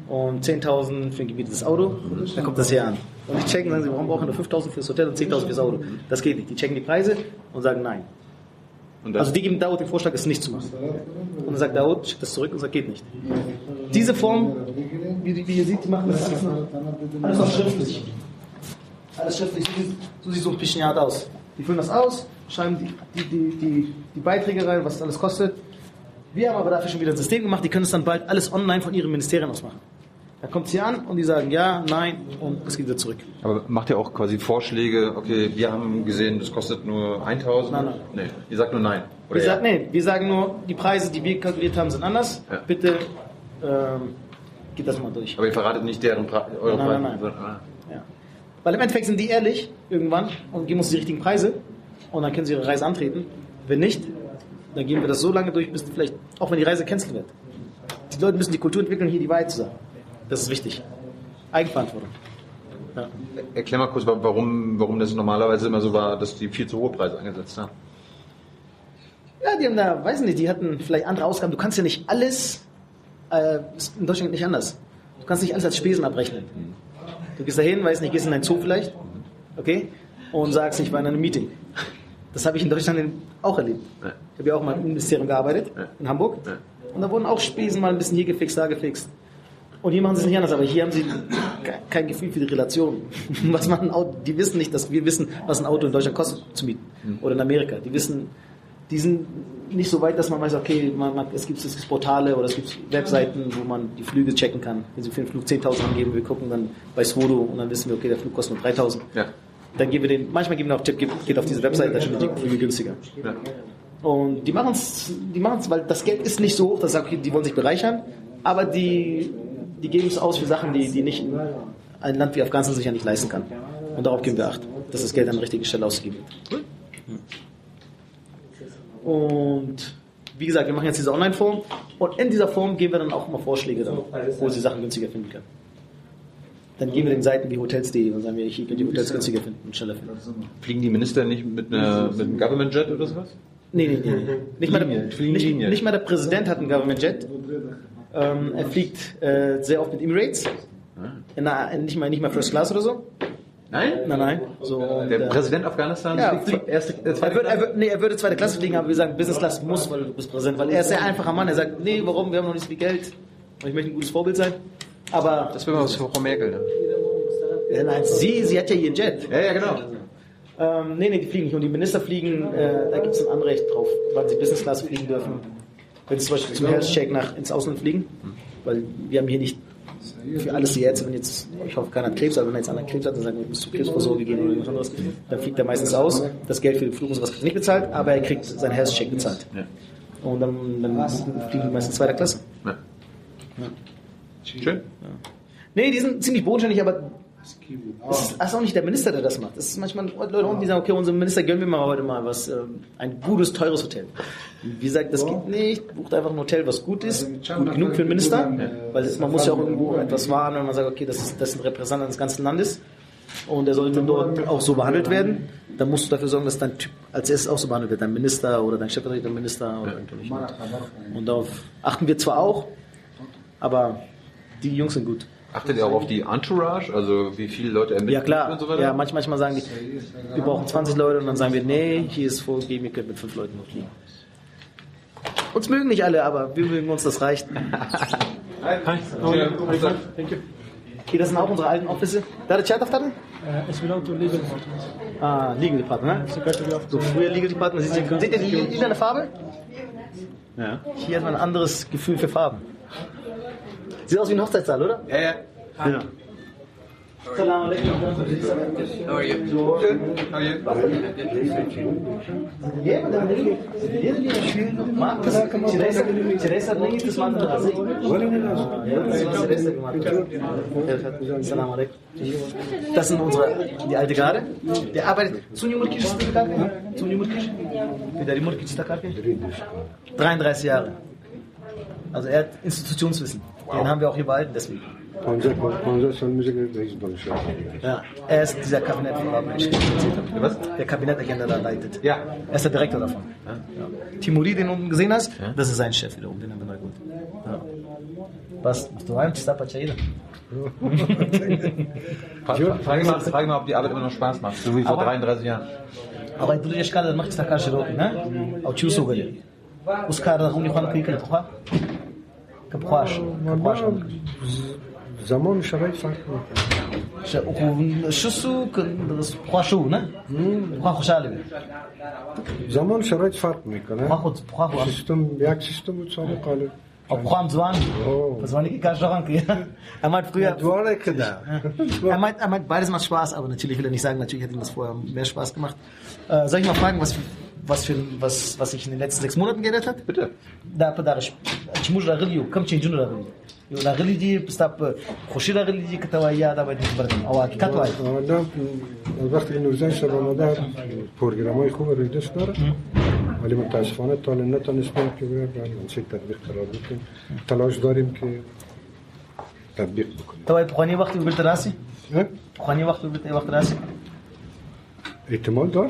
[SPEAKER 6] und 10.000 für ein gebietetes Auto. Dann kommt das hier an. Und die checken, sagen sie, warum brauchen wir nur 5000 fürs Hotel und 10.000 fürs Auto? Das geht nicht. Die checken die Preise und sagen nein.
[SPEAKER 2] Und
[SPEAKER 6] Also die geben Daud den Vorschlag, es nicht zu machen. Und dann sagt Daud, schickt das zurück und sagt, geht nicht. Diese Form, wie, wie ihr seht, die machen das alles noch, alles noch schriftlich. Alles schriftlich, so sieht, so ein Pichinat aus. Die füllen das aus, schreiben die, die, die, die, die Beiträge rein, was das alles kostet. Wir haben aber dafür schon wieder ein System gemacht, die können es dann bald alles online von ihren Ministerien aus machen. Da kommt es hier an und die sagen ja, nein und es geht wieder zurück.
[SPEAKER 2] aber macht ihr auch quasi Vorschläge, okay, wir haben gesehen, das kostet nur 1000?
[SPEAKER 6] Nein, nein.
[SPEAKER 2] Nee, ihr sagt nur nein. Oder
[SPEAKER 6] Wir
[SPEAKER 2] ja?
[SPEAKER 6] sagen, nee, wir sagen nur, die Preise, die wir kalkuliert haben, sind anders.
[SPEAKER 2] Ja.
[SPEAKER 6] Bitte ähm, geht das mal durch.
[SPEAKER 2] Aber ihr verratet nicht deren Pre eure
[SPEAKER 6] Nein,
[SPEAKER 2] Preise.
[SPEAKER 6] nein, nein.
[SPEAKER 2] Ah.
[SPEAKER 6] Ja. Weil im Endeffekt sind die ehrlich irgendwann und geben uns die richtigen Preise und dann können sie ihre Reise antreten. Wenn nicht, dann gehen wir das so lange durch, bis vielleicht, auch wenn die Reise cancelled wird. Die Leute müssen die Kultur entwickeln, hier die Wahrheit zu sagen. Das ist wichtig. Eigenverantwortung. Ja.
[SPEAKER 2] Erklär mal kurz, wa- warum, warum das normalerweise immer so war, dass die viel zu hohe Preise angesetzt haben.
[SPEAKER 6] Ja, die haben da, weiß nicht, die hatten vielleicht andere Ausgaben. Du kannst ja nicht alles, äh, ist in Deutschland nicht anders. Du kannst nicht alles als Spesen abrechnen. Du gehst dahin, weiß nicht, gehst in ein Zoo vielleicht, okay, und sagst, ich war in einem Meeting. Das habe ich in Deutschland auch erlebt. Ich habe ja auch mal im Ministerium gearbeitet, in Hamburg. Und da wurden auch Spesen mal ein bisschen hier gefixt, da gefixt. Und hier machen sie es nicht anders, aber hier haben sie ke- kein Gefühl für die Relation. <laughs> Was man die wissen nicht, dass wir wissen, was ein Auto in Deutschland kostet zu mieten. Oder in Amerika. Die wissen, die sind nicht so weit, dass man weiß, okay, man, man, es, gibt, es gibt Portale oder es gibt Webseiten, wo man die Flüge checken kann. Wenn sie für den Flug 10.000 angeben, wir gucken dann bei Swodo und dann wissen wir, okay, der Flug kostet nur 3.000.
[SPEAKER 2] Ja.
[SPEAKER 6] Dann geben wir den, manchmal geben wir auch Tipp, geht, geht auf diese Webseite, da sind die Flüge günstiger.
[SPEAKER 2] Ja.
[SPEAKER 6] Und die machen es, die machen's, weil das Geld ist nicht so hoch, dass okay, die wollen sich bereichern, aber die, die geben es aus für Sachen, die, die nicht ein Land wie Afghanistan sich ja nicht leisten kann. Und darauf geben wir Acht, dass das Geld an der richtigen Stelle ausgegeben wird. Und wie gesagt, wir machen jetzt diese Online-Form und in dieser Form geben wir dann auch immer Vorschläge, dann, wo sie Sachen günstiger finden können. dann gehen wir den Seiten wie Hotels.de und sagen wir, hier könnt ihr Hotels günstiger finden und schneller finden.
[SPEAKER 2] Fliegen die Minister nicht mit, einer, mit einem Government Jet oder sowas?
[SPEAKER 6] Nee, nee, nee. nee. Nicht, mal der, nicht, nicht mal der Präsident hat einen Government Jet. Ähm, er fliegt äh, sehr oft mit Emirates. Einer, nicht, mal, nicht mal First Class oder so.
[SPEAKER 2] Nein?
[SPEAKER 6] Nein, nein. So,
[SPEAKER 2] Der
[SPEAKER 6] äh,
[SPEAKER 2] Präsident Afghanistans
[SPEAKER 6] Ja,
[SPEAKER 2] fliegt erste, äh,
[SPEAKER 6] er, würde, er, würde, nee, er würde zweite Klasse fliegen, aber wir sagen, Business Class muss, weil du bist Präsident. Weil er ist sehr einfacher Mann. Er sagt, nee, warum? Wir haben noch nicht so viel Geld. Und ich möchte ein gutes Vorbild sein. Aber,
[SPEAKER 2] Das wäre mal was für Frau Merkel. Ne?
[SPEAKER 6] ja, nein, sie, sie hat ja ihren Jet.
[SPEAKER 2] Ja, ja, genau.
[SPEAKER 6] Ähm, nee, nee, die fliegen nicht. Und die Minister fliegen, äh, da gibt es ein Anrecht drauf, wann sie Business Class fliegen dürfen. Wenn sie zum Beispiel zum Health Check nach, ins Ausland fliegen. Weil wir haben hier nicht für alles die Ärzte, wenn jetzt, ich hoffe, keiner hat Krebs, aber wenn er jetzt einer Krebs hat und sagt, ich muss zur Krebsvorsorge gehen oder irgendwas anderes, dann fliegt er meistens aus. Das Geld für den Flug und sowas kriegt er nicht bezahlt, aber er kriegt seinen Health Check bezahlt.
[SPEAKER 2] Ja.
[SPEAKER 6] Und dann, dann fliegen die meistens zweiter Klasse.
[SPEAKER 2] Ja. Schön.
[SPEAKER 6] Nee, die sind ziemlich bodenständig, aber es ist, es ist auch nicht der Minister, der das macht. Es ist manchmal Leute unten, die sagen, okay, unserem Minister gönnen wir mal heute mal was, ähm, ein gutes, teures Hotel. Wie gesagt, das geht nicht. Bucht einfach ein Hotel, was gut ist, gut genug für den Minister, weil es, man muss ja auch irgendwo etwas wahren, wenn man sagt, okay, das ist, das ist ein Repräsentant des ganzen Landes und der sollte dort auch so behandelt werden. Dann musst du dafür sorgen, dass dein Typ als erstes auch so behandelt wird, dein Minister oder dein stellvertretender Minister oder irgendwas. Und darauf achten wir zwar auch, aber die Jungs sind gut.
[SPEAKER 2] Achtet ihr auch auf die Entourage? Also wie viele Leute er
[SPEAKER 6] Ja klar,
[SPEAKER 2] und so weiter?
[SPEAKER 6] ja, manch, manchmal sagen die, wir brauchen 20 Leute und dann sagen wir, nee, hier ist vorgegeben, ihr könnt mit fünf Leuten noch fliegen. Uns mögen nicht alle, aber wir mögen uns, das reicht. <laughs> Okay, das sind auch unsere alten Office. Da der Chat auftaten?
[SPEAKER 10] It's belong to legal department.
[SPEAKER 6] Ah, Legal Department, ne? So früher Legal Department, seht ihr, seht ihr die lila Farbe? Ja. Hier hat man ein anderes Gefühl für Farben. Sieht aus wie ein Hochzeitssaal, oder?
[SPEAKER 2] Ja, ja.
[SPEAKER 6] Ja. Salam alaikum.
[SPEAKER 2] How are you? How are you?
[SPEAKER 6] Das sind unsere, die alte Garde. Der arbeitet. Sunni Murkic ist der Karke? Sunni Murkic? Wie der Murkic ist der Karke? 33 Jahre. Also er hat Institutionswissen. Den haben wir auch hier behalten, deswegen. Ja, er ist dieser Kabinettfahrer, den ich erzählt Der Kabinettagenda da leitet.
[SPEAKER 2] Ja.
[SPEAKER 6] Er ist der Direktor davon. Ja. ja. Timuri, den du unten gesehen hast, ja. das ist sein Chef wiederum, den haben wir neu gut. Was? Du meinst, das
[SPEAKER 2] ist Frag mal, frag mal, ob die Arbeit immer noch Spaß macht, so wie vor 33 Jahren.
[SPEAKER 6] Aber du dich gerade, dann machst du da keine Rolle, ne? Auch Tschüss, Uskarda, Unicorn, Krieg, Trocha. khan kai kana tukha. Kapkhash. Kapkhash.
[SPEAKER 11] زمان شرایط فرق میکنه
[SPEAKER 6] شو سو خواشو نه؟ خوا خوشحاله بی.
[SPEAKER 11] زمان شرایط فرق میکنه
[SPEAKER 6] خوا خود خوا خود
[SPEAKER 11] سیستم یک سیستم بود سابق قالب
[SPEAKER 6] Ob Juan Zuan, was war nicht ganz daran Er meint früher.
[SPEAKER 11] دواره که ده
[SPEAKER 6] Er meint, er meint, beides macht Spaß, aber natürlich will er nicht sagen, natürlich hat ihm das vorher mehr Spaß gemacht. Äh, soll ich mal fragen, was, was, für, was, was sich in den letzten sechs Monaten geändert hat?
[SPEAKER 2] Bitte.
[SPEAKER 6] Da, په دغه چې موږ راغلي یو کم چینجونه راغلي یو راغلي دي ستا په خوشي راغلي دي که ته وایي یا دا باید بردم او حقیقت وایي
[SPEAKER 11] دا وقت این روزن شب آمده پروگرام های خوب روی دست داره ولی متاسفانه تا نتونستیم که برای چه تطبیق قرار بکنیم تلاش داریم که تطبیق بکنیم
[SPEAKER 6] تو پخوانی وقتی بگل تراسی؟ پخوانی وقتی بگل وقت تراسی؟
[SPEAKER 11] احتمال داره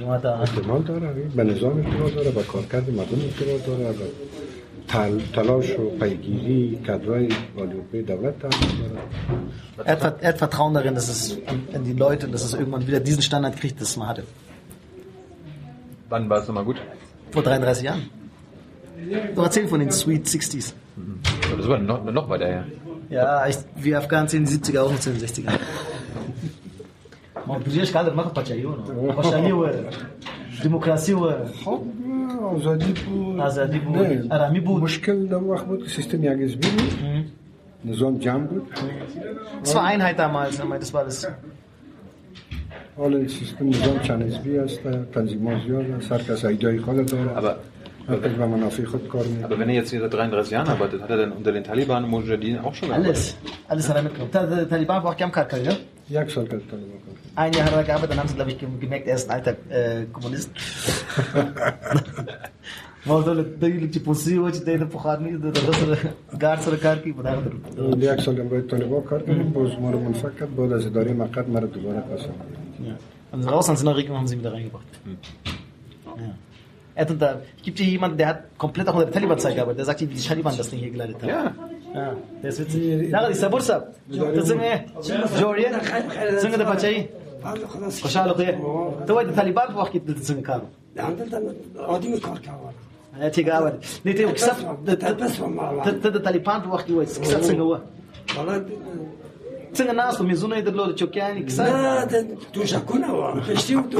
[SPEAKER 6] جماعت
[SPEAKER 11] احتمال داره به نظام احتمال داره به کارکرد مردم احتمال داره به تل- تلاش و پیگیری کادرهای والیوپی دولت تحمیل داره
[SPEAKER 6] Er hat, er hat Vertrauen darin, dass es an, an die Leute, dass es irgendwann wieder diesen Standard kriegt, das es mal hatte.
[SPEAKER 2] Wann war es nochmal gut?
[SPEAKER 6] Vor 33 Jahren. Du erzähl von den Sweet 60s.
[SPEAKER 2] Das war noch, noch weiter her.
[SPEAKER 6] Ja, ich, wir Afghanen sind in den 70er, auch noch in den 60er. ما بجيش قادر ما تبقى شيء خوشحالی و دموکراسی و
[SPEAKER 11] آزادی بود
[SPEAKER 6] آزادی بود
[SPEAKER 11] نه.
[SPEAKER 6] آرامی بود
[SPEAKER 11] مشکل در وقت بود که سیستم یک حزبی بود نظام جمع بود
[SPEAKER 6] Es war Einheit damals, er meint, das war das.
[SPEAKER 11] حالا این سیستم نظام چند حزبی است تنظیم ها زیاد است هر کس ایدهای خود داره
[SPEAKER 2] Aber,
[SPEAKER 11] هر کس به منافع خود کار میکنه
[SPEAKER 2] aber wenn er jetzt hier seit 33 Jahren arbeitet, hat er dann unter den Taliban und Mujahideen auch schon gearbeitet?
[SPEAKER 6] Alles, alles hat er mitgenommen. Ta- ta- Taliban war auch Kar Kari, ne?
[SPEAKER 11] یک سال که طالبان کار کردم.
[SPEAKER 6] Ein Jahr hat er gearbeitet, dann haben sie, glaube ich, gem- gemerkt, er ist ein alter äh, Kommunist. ما دول دلیل چې پوسی و چې د پخوانی د دغه سره ګار سره کار کوي په دغه
[SPEAKER 11] اون یک سال هم باید طالبان کار کردیم باز ما رو منفک کرد بعد از اداره مقد مرا دوباره پس آورد.
[SPEAKER 6] Ja. Und raus aus der Regierung haben sie ihn wieder reingebracht. Ja. Er hat unter, es gibt hier jemanden, der hat komplett auch unter der Taliban-Zeit gearbeitet. Der sagt, wie die Taliban das Ding hier geleitet haben.
[SPEAKER 2] Ja.
[SPEAKER 6] ها د سپېڅلې دا د صبر صاحب ته څنګه جوړې څنګه د بچای خوشاله کې ته وایې طالبان په وخت کې د څنګه کارو عندنا
[SPEAKER 12] عادي کار کاوه
[SPEAKER 6] چې گاور نه ته کسب ته د طالبان په وخت کې وایې کسب څنګه و څنګه ناس مې زونه درلود چوکیان کسب
[SPEAKER 12] نه ته تو شکونه و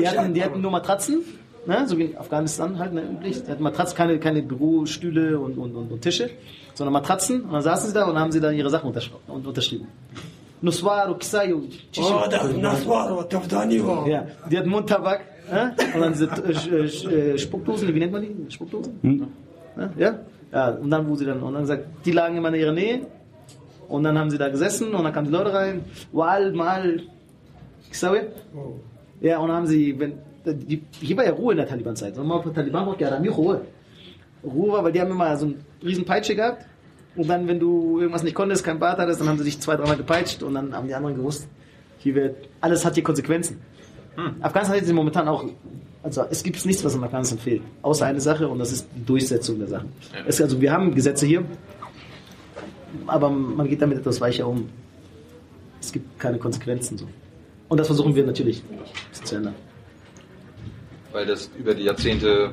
[SPEAKER 6] یا دې نو متخصص Ne? So wie in Afghanistan halt ne, üblich. Die hatten Matratzen, keine, keine Bürostühle und, und, und, und, Tische, sondern Matratzen. Und dann saßen sie da und haben sie dann ihre Sachen untersch und unterschrieben.
[SPEAKER 12] Nuswaru, Kisayu, ah, Nuswaru, Tafdaniwa.
[SPEAKER 6] Ja, die hatten Mundtabak. Ne? Und dann diese äh, äh, äh, Spuckdosen, wie nennt man die? Spuckdosen? Hm. Ne? Ja? ja, und dann, wo sie dann, und dann gesagt, die lagen immer in ihrer Nähe. Und dann haben sie da gesessen und dann kamen die Leute rein. Wal, mal, Kisawi. Oh. Ja, und dann haben sie, wenn, hier war ja Ruhe in der Taliban-Zeit. Und mal von Taliban braucht ja dann nicht Ruhe. Ruhe war, weil die haben immer so eine riesen Peitsche gehabt. Und dann, wenn du irgendwas nicht konntest, kein Bart hattest, dann haben sie dich zwei, dreimal gepeitscht und dann haben die anderen gewusst, hier wird, alles hat hier Konsequenzen. Afghanistan hat sie momentan auch, also es gibt nichts, was in Afghanistan fehlt. Außer eine Sache und das ist die Durchsetzung der Sachen. Es, also wir haben Gesetze hier, aber man geht damit etwas weicher um. Es gibt keine Konsequenzen so. Und das versuchen wir natürlich zu ändern.
[SPEAKER 2] Weil das über die Jahrzehnte.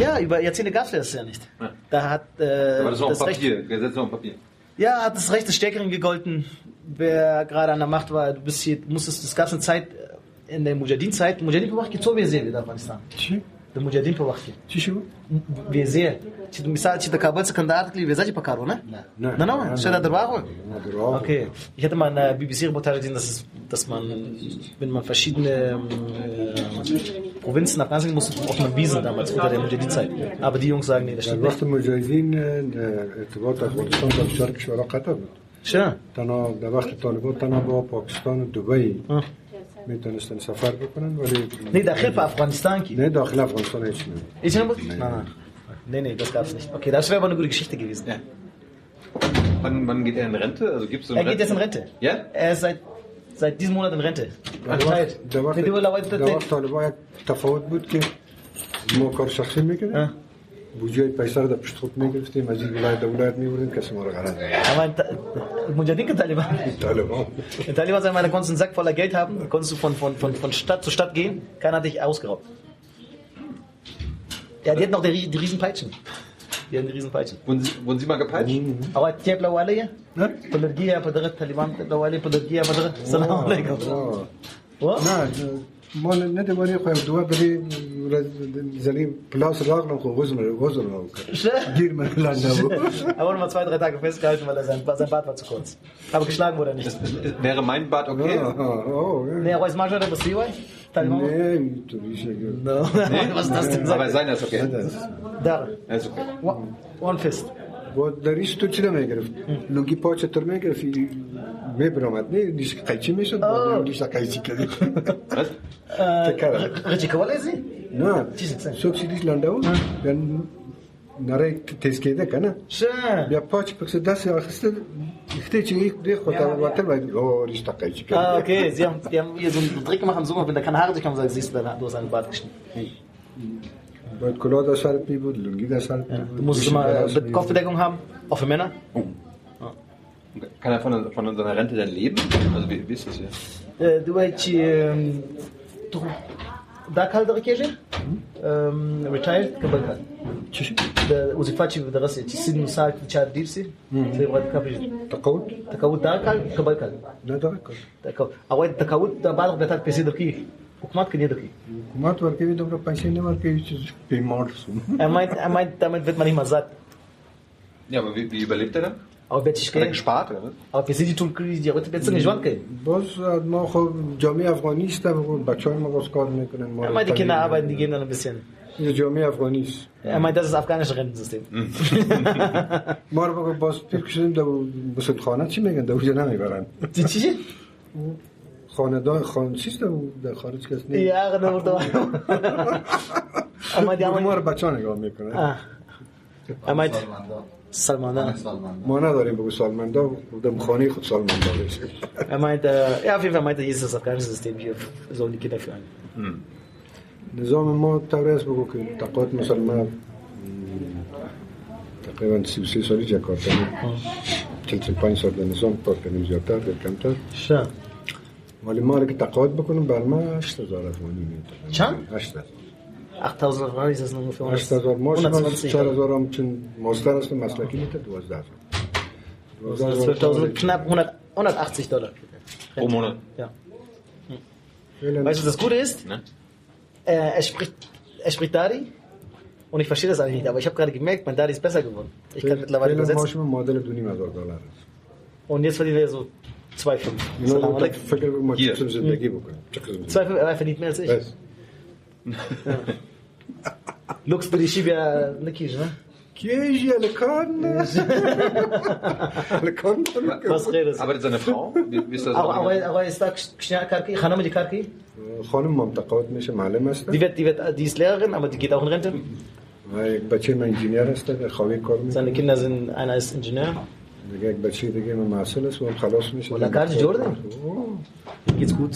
[SPEAKER 6] Ja, über Jahrzehnte gab es das ja nicht.
[SPEAKER 2] Ja.
[SPEAKER 6] Da hat. Äh,
[SPEAKER 2] Aber das war
[SPEAKER 6] das
[SPEAKER 2] Papier, auf Papier.
[SPEAKER 6] Ja, hat das Recht des Stärkeren gegolten, wer gerade an der Macht war. Du bist hier, musstest das ganze Zeit äh, in der Mujahideen-Zeit, Mujahideen-Macht gezogen sehen wir in Afghanistan. Mhm. د افغانستان
[SPEAKER 11] چی؟
[SPEAKER 6] د مجاهدین په وخت کې
[SPEAKER 11] چی شو؟
[SPEAKER 6] وزیر چې د مثال چې د کابل څخه کندهار تللی ویزا چې په کار و نه
[SPEAKER 11] نه.
[SPEAKER 6] نه نه شاید دا درواغ و
[SPEAKER 11] Na, drauf.
[SPEAKER 6] Okay, ich hatte mal eine BBC-Reportage gesehen, dass, es, dass man, wenn man verschiedene ähm, äh, Provinzen nach Afghanistan musste, braucht man Visa damals unter der Mujahideen-Zeit. Aber die Jungs sagen, nee, das
[SPEAKER 11] در
[SPEAKER 6] stimmt
[SPEAKER 11] وقت
[SPEAKER 6] nicht.
[SPEAKER 11] مجاهدین اه، ارتباط افغانستان با بسیار کشورها قطع بود
[SPEAKER 6] Schön.
[SPEAKER 11] تنها در وقت طالبان تنها با پاکستان و دبی
[SPEAKER 6] آه.
[SPEAKER 11] میتونستن سفر بکنن ولی
[SPEAKER 6] Nee, داخل په افغانستان کې.
[SPEAKER 11] نه داخل افغانستان هیچ نه
[SPEAKER 6] Ist ja Nein, nein. Nee, nee, das gab's nicht. Okay, das wäre aber eine gute Geschichte gewesen.
[SPEAKER 2] Ja. Wann, wann geht er in Rente? Also gibt's so
[SPEAKER 6] Er geht jetzt in Rente.
[SPEAKER 2] Ja?
[SPEAKER 6] Er ist seit, seit diesem Monat in Rente.
[SPEAKER 11] در
[SPEAKER 6] Retired.
[SPEAKER 11] وقت در وقت
[SPEAKER 6] Nee, du لو-
[SPEAKER 11] در وقت طالبان یک تفاوت بود که ما کار شخصی میکردیم بودجه پیسه رو در پشت خود میگرفتیم از این ولایت در ولایت میبردیم کسی ما رو غلط نمی‌کرد.
[SPEAKER 6] Er meint, Mujahideen ke Taliban.
[SPEAKER 11] طالبان
[SPEAKER 6] In Taliban sagen, da konntest du einen Sack voller Geld haben, konntest du von, von, von, von Stadt zu Stadt gehen, keiner hat dich ausgeraubt. Ja, die hatten auch die, Rie- die riesen Peitschen. Die hatten die riesen Peitschen.
[SPEAKER 2] Wurden Sie, wurden Sie mal gepeitscht?
[SPEAKER 6] Aber Tiab Lawale, Padargia, Padarat, Taliban, Lawale, Padargia, Padarat. Salam alaikum. What?
[SPEAKER 11] نه ما نه دوباره خو دوه بری <laughs>
[SPEAKER 6] Er wurde mal zwei, drei Tage festgehalten, weil er sein, sein Bart war zu kurz. Aber geschlagen wurde er nicht.
[SPEAKER 2] Wäre mein Bart okay? Oh.
[SPEAKER 6] Nee, aber ist manchmal der Bessiway?
[SPEAKER 11] Nee, du bist
[SPEAKER 6] ja. Was ist das denn?
[SPEAKER 2] Aber seiner ist okay.
[SPEAKER 6] Da.
[SPEAKER 2] Er ist okay.
[SPEAKER 6] One fist.
[SPEAKER 11] Dar isto ține megrev. Lungi poate tor megrev مې برامت نه دې قیچی میشد با دې قیچی کړی
[SPEAKER 2] قیچی
[SPEAKER 6] کولای شي
[SPEAKER 11] نه څوک چې دې لنډو نری تیز کېده کنه
[SPEAKER 6] شه
[SPEAKER 11] بیا پاچ پکې داسې اخیسته اخته چې یک دی خو ته وته باید او رشته کوي
[SPEAKER 6] چې
[SPEAKER 11] کنه
[SPEAKER 6] اوکی sie haben die haben hier so einen Trick machen so wenn da keine Haare sich haben sagen siehst du da du hast einen Bart geschnitten
[SPEAKER 11] باید کلاه در سرت می بود لنگی در سرت می بود
[SPEAKER 6] du
[SPEAKER 11] musst
[SPEAKER 6] immer Kopfbedeckung haben auch für Männer
[SPEAKER 2] Kann er von, von seiner Rente denn leben? Also wie, wie ist das hier?
[SPEAKER 6] Du weißt, دا کال دغه کېږي ریټایر کبل کال د وظیفه چې دغه سي چې سن مساج چې ډیر سي چې وخت کا پیژ
[SPEAKER 11] تقاعد
[SPEAKER 6] تقاعد دا کال کبل کال
[SPEAKER 11] نه دا کال
[SPEAKER 6] تقاعد او تقاعد د بالغ د تات پیسې درکې حکومت کې درکې
[SPEAKER 11] حکومت ورکوي دومره پیسې نه ورکوي چې
[SPEAKER 6] پیمار سو ام اي ام اي تمت وت منی مزات
[SPEAKER 2] یا به wie überlebt er dann? او بهش که
[SPEAKER 6] گشپات او پیسی دی تول کریز دی تو بیتسنی جوان که؟
[SPEAKER 11] باز ما خو جامعه افغانی است و بچهای ما باز کار می‌کنن ما
[SPEAKER 6] اما که نه اول دیگه نه بسین
[SPEAKER 11] یه جامعه افغانی است
[SPEAKER 6] اما دست از افغانش غیر نزستیم
[SPEAKER 11] ما رو بگو باز پیر کشدیم دو بسید خانه چی میگن دو جا نمی‌برن
[SPEAKER 6] چی چی
[SPEAKER 11] خاندان خان چیست در خارج کس
[SPEAKER 6] نیم
[SPEAKER 11] یه اقل اما دیگه نگاه
[SPEAKER 6] می‌کنن اما سلمانده
[SPEAKER 11] ما نداریم بگو سالمندا دم خانه خود سالمندا بشه <laughs>
[SPEAKER 6] اما انت یا فی فهمت این سرکار سیستم جیف زونی که دفعه
[SPEAKER 11] نظام ما تورس بگو که تقویت مسلمان. تقریبا 33 سالی جکارتا 45 سال در نظام پاک کنیم زیادتر در کمتر.
[SPEAKER 6] شا
[SPEAKER 11] ولی ما که تقویت بکنم بر ما 8000 افغانی می‌تونم
[SPEAKER 6] چند؟
[SPEAKER 11] 8000
[SPEAKER 6] 8000 Euro ist das nur für uns.
[SPEAKER 11] 8000 ما
[SPEAKER 6] 120
[SPEAKER 11] 4000 هم چون ماستر هستم مسلکی میده 12000
[SPEAKER 6] 12.000, knapp 100, 180 Dollar.
[SPEAKER 3] Pro Monat.
[SPEAKER 6] Ja. Weißt du, das Gute ist,
[SPEAKER 3] Ne?
[SPEAKER 6] äh, er, spricht, er spricht Dari und ich verstehe das eigentlich nicht, aber ich habe gerade gemerkt, mein Dari ist besser geworden. Ich kann mittlerweile
[SPEAKER 11] فعلا
[SPEAKER 6] übersetzen.
[SPEAKER 11] ماشم معادل دو نیم هزار دلار است
[SPEAKER 6] Und jetzt verdient er so 2,5.
[SPEAKER 11] اینا
[SPEAKER 6] Salam
[SPEAKER 11] رو
[SPEAKER 6] alaikum.
[SPEAKER 11] فکر ما چطور زندگی بکنیم چه قسم
[SPEAKER 6] 2,5, er verdient mehr als ich.
[SPEAKER 11] بس
[SPEAKER 6] Lux für die Schibia Nikisch, ne?
[SPEAKER 11] کیجی الکان الکان
[SPEAKER 6] Was redest du?
[SPEAKER 2] Arbeitet seine Frau? Wie, wie ist das?
[SPEAKER 6] Aber, aber, aber ist da Kshnia Karki, Hanama die Karki?
[SPEAKER 11] خانم مام تقاعد میشه معلم است
[SPEAKER 6] Die, wird, die, wird, die ist Lehrerin, aber die geht auch in Rente.
[SPEAKER 11] و یک بچه من انجینیر است در خواهی کار میکنه
[SPEAKER 6] Seine Kinder sind, einer ist Ingenieur.
[SPEAKER 11] دیگه یک بچه دیگه من محصل است و هم خلاص میشه
[SPEAKER 6] ولا کارش جوړ دی؟ Geht's gut.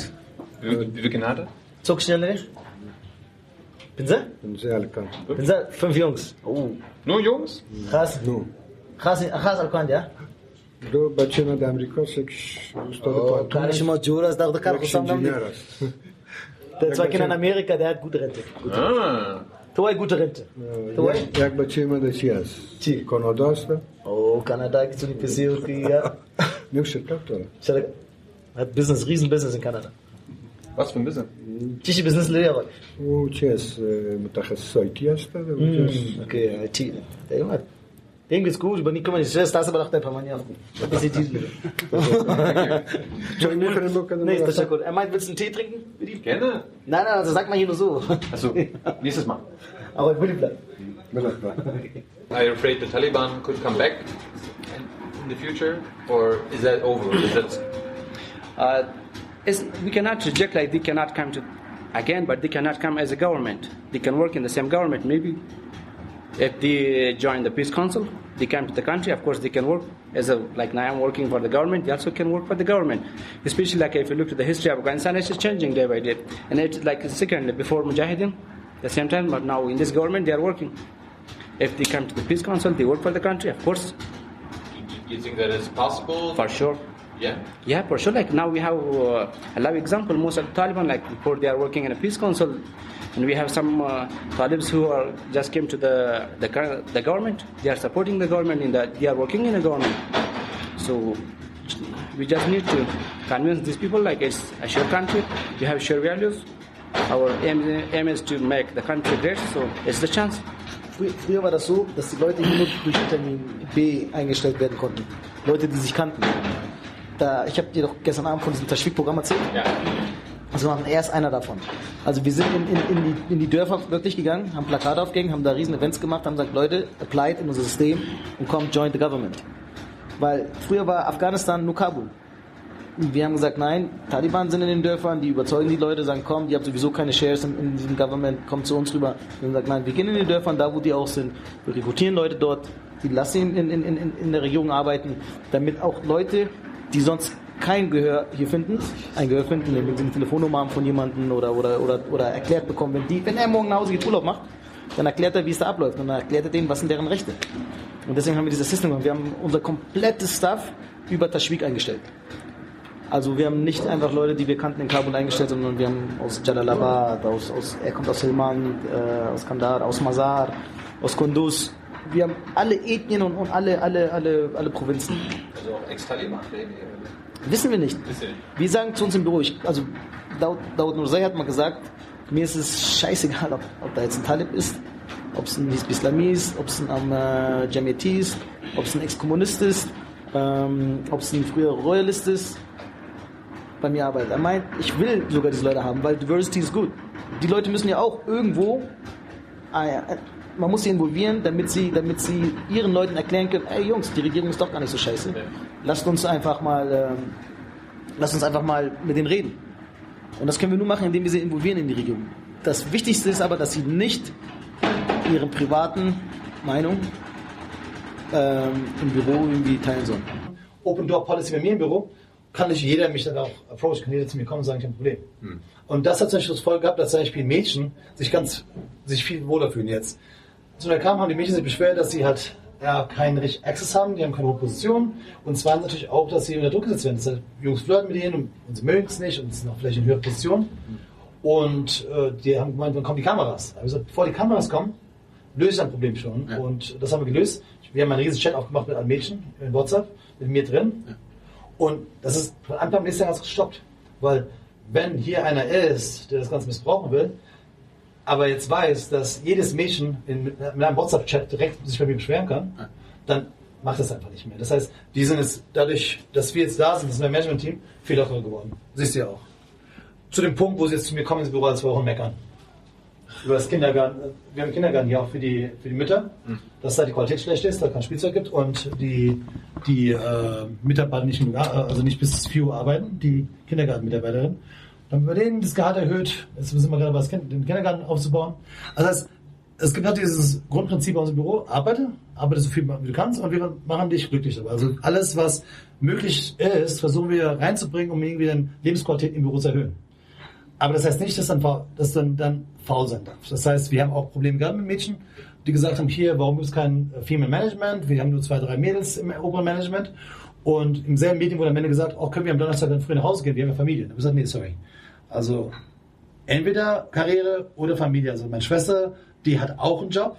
[SPEAKER 3] Wie, wie viele Kinder hat er?
[SPEAKER 6] Zog schnell nicht. Pinse?
[SPEAKER 11] پنځه الکان
[SPEAKER 6] Pinse? Fünf Jungs. Oh.
[SPEAKER 3] Nur Jungs?
[SPEAKER 6] Krass.
[SPEAKER 11] نو
[SPEAKER 6] Krass, krass Alkand, ja?
[SPEAKER 11] دو بچه من در امریکا است یک استاد
[SPEAKER 6] Oh,
[SPEAKER 11] پانتون
[SPEAKER 6] Karish mal Joras, da kann ich
[SPEAKER 11] یک
[SPEAKER 6] sagen,
[SPEAKER 11] انجینیر است
[SPEAKER 6] der zwei Kinder in Amerika, der hat gute Rente. Gute Rente.
[SPEAKER 3] Ah.
[SPEAKER 6] Toi, gute Rente. Toi?
[SPEAKER 11] یک- یک بچه من در چی است
[SPEAKER 6] چی؟
[SPEAKER 11] کانادا است
[SPEAKER 6] Oh, Kanada gibt es die PC, die, ja.
[SPEAKER 11] نیم شرکت داره
[SPEAKER 6] Stelle- Hat Business, riesen Business in Kanada.
[SPEAKER 3] Was für ein Business?
[SPEAKER 6] Chichi Business Lehrer.
[SPEAKER 11] او چی است متخصص آیتی است و اونجا است.
[SPEAKER 6] Okay, IT. Der Junge hat. Dem geht's gut, über die kümmern sich. Das aber doch der Pamania. Das ist die.
[SPEAKER 11] چای میخوریم بکنم
[SPEAKER 6] Nee, ist das ja gut. Er meint, willst du einen Tee trinken? Mit ihm?
[SPEAKER 3] Gerne.
[SPEAKER 6] Nein, nein, also sag mal hier nur so.
[SPEAKER 3] Achso, nächstes Mal.
[SPEAKER 6] Aber Willi bleibt.
[SPEAKER 3] Are you afraid the Taliban could come back in, in the future? Or is that over? Is that
[SPEAKER 13] Uh, is, we cannot reject like they cannot come to again, but they cannot come as a government. They can work in the same government. Maybe if they join the peace council, they come to the country. Of course, they can work as a like now I'm working for the government. They also can work for the government. Especially like if you look to the history of Afghanistan, it's changing day by day. And it's like secondly before Mujahideen, the same time, but now in this government they are working. If they come to the peace council, they work for the country. Of course,
[SPEAKER 3] you think that is possible?
[SPEAKER 13] for sure.
[SPEAKER 3] Yeah.
[SPEAKER 13] Yeah, for sure. Like now we have uh, a live example. Most of the Taliban, like before, they are working in a peace council, and we have some uh, Talibs who are just came to the the, the government. They are supporting the government in that they are working in the government. So we just need to convince these people like it's a shared country. We have shared values. Our aim, aim is to make the country great. So it's the chance.
[SPEAKER 6] Früher war das so, dass die Leute hier nur durch Vitamin B eingestellt werden konnten. Leute, die sich kannten. Da, ich habe dir doch gestern Abend von diesem Tashwik-Programm erzählt.
[SPEAKER 3] Ja.
[SPEAKER 6] Also waren er ist einer davon. Also wir sind in, in, in, die, in die Dörfer wirklich gegangen, haben Plakate aufgehängt, haben da riesen Events gemacht, haben gesagt, Leute, applied in unser System und kommt, join the government. Weil früher war Afghanistan nur Kabul. Wir haben gesagt, nein, Taliban sind in den Dörfern, die überzeugen die Leute, sagen, komm, die haben sowieso keine Shares in, in diesem Government, kommt zu uns rüber. Wir haben gesagt, nein, wir gehen in die Dörfern, da wo die auch sind. Wir rekrutieren Leute dort, die lassen in, in, in, in der Regierung arbeiten, damit auch Leute, die sonst kein Gehör hier finden, ein Gehör finden, indem sie eine Telefonnummer haben von jemandem oder, oder, oder, oder erklärt bekommen, wenn, die, wenn er morgen nach Hause geht, Urlaub macht, dann erklärt er, wie es da abläuft und dann erklärt er denen, was sind deren Rechte. Und deswegen haben wir dieses System gemacht. Wir haben unser komplettes Staff über Tashwik eingestellt. Also wir haben nicht einfach Leute, die wir kannten in Kabul eingestellt, sondern wir haben aus Jalalabad, aus, aus, er kommt aus Helmand, äh, aus Kandahar, aus Mazar, aus Kunduz. Wir haben alle Ethnien und, und alle, alle, alle, alle Provinzen.
[SPEAKER 3] Also auch Ex-Taliban.
[SPEAKER 6] Wissen wir nicht. Wir sagen zu uns im Büro, ich, also Daud, Daud Nurzai hat mal gesagt, mir ist es scheißegal, ob, ob da jetzt ein Talib ist, ob es ein Hizb Islami ist, ob es ein äh, Jamiati ist, ob es ein Ex-Kommunist ist, ähm, ob es ein früher Royalist ist, bei mir arbeitet. Er meint, ich will sogar diese Leute haben, weil Diversity ist gut. Die Leute müssen ja auch irgendwo, äh, man muss sie involvieren, damit sie, damit sie ihren Leuten erklären können, ey Jungs, die Regierung ist doch gar nicht so scheiße. Lasst uns einfach mal, ähm, lasst uns einfach mal mit denen reden.
[SPEAKER 1] Und das können wir nur machen, indem wir sie involvieren in die Regierung. Das Wichtigste ist aber, dass sie nicht ihre privaten Meinung ähm, im Büro irgendwie teilen sollen. Open Door Policy bei mir im Büro kann nicht jeder mich dann auch approachen, kann jeder zu mir kommen und sagen, ich habe ein Problem. Und das hat zum Beispiel das Folge gehabt, dass zum Beispiel Mädchen sich ganz, sich viel wohler fühlen jetzt. Zu mir kam, haben die Mädchen sich beschwert, dass sie halt ja, keinen richtigen Access haben, die haben keine hohe Position. Und zwar natürlich auch, dass sie unter Druck gesetzt werden. Das heißt, Jungs flirten mit ihnen und, und sie mögen es nicht und sind auch vielleicht in höherer Position. Und äh, die haben gemeint, dann kommen die Kameras. Da gesagt, bevor die Kameras kommen, löse ich das Problem schon. Und das haben wir gelöst. Wir haben einen riesen Chat aufgemacht mit allen Mädchen in WhatsApp, mit mir drin. Und das ist von Anfang an nächsten Jahres gestoppt. Weil wenn hier einer ist, der das Ganze missbrauchen will, aber jetzt weiß, dass jedes Mädchen in, mit einem WhatsApp-Chat direkt sich bei mir beschweren kann, dann macht das einfach nicht mehr. Das heißt, die sind jetzt dadurch, dass wir jetzt da sind, das ist mein Management-Team, viel lockerer geworden. Siehst du ja auch. Zu dem Punkt, wo sie jetzt zu mir kommen ins Büro, als wir auch meckern. Über das Kindergarten, wir haben einen Kindergarten hier auch für die, für die Mütter, dass da die Qualität schlecht ist, da kein Spielzeug gibt und die, die äh, Mitarbeiter nicht, also nicht bis 4 Uhr arbeiten, die Kindergartenmitarbeiterinnen. Dann haben wir denen das Gehalt erhöht, jetzt sind wir gerade was, den Kindergarten aufzubauen. Also das, es gibt halt dieses Grundprinzip uns im Büro, arbeite, arbeite so viel wie du kannst und wir machen dich glücklich dabei. Also alles, was möglich ist, versuchen wir reinzubringen, um irgendwie dann Lebensqualität im Büro zu erhöhen. Aber das heißt nicht, dass dann, dass dann, dann faul sein darf. Das heißt, wir haben auch Probleme gehabt mit Mädchen, die gesagt haben, hier, warum gibt es kein äh, Female Management? Wir haben nur zwei, drei Mädels im oberen Management. Und im selben Meeting wurde am Ende gesagt, oh, können wir am Donnerstag dann früh nach Hause gehen? Wir haben ja Familie. Dann haben wir gesagt, nee, sorry. Also entweder Karriere oder Familie. Also meine Schwester, die hat auch einen Job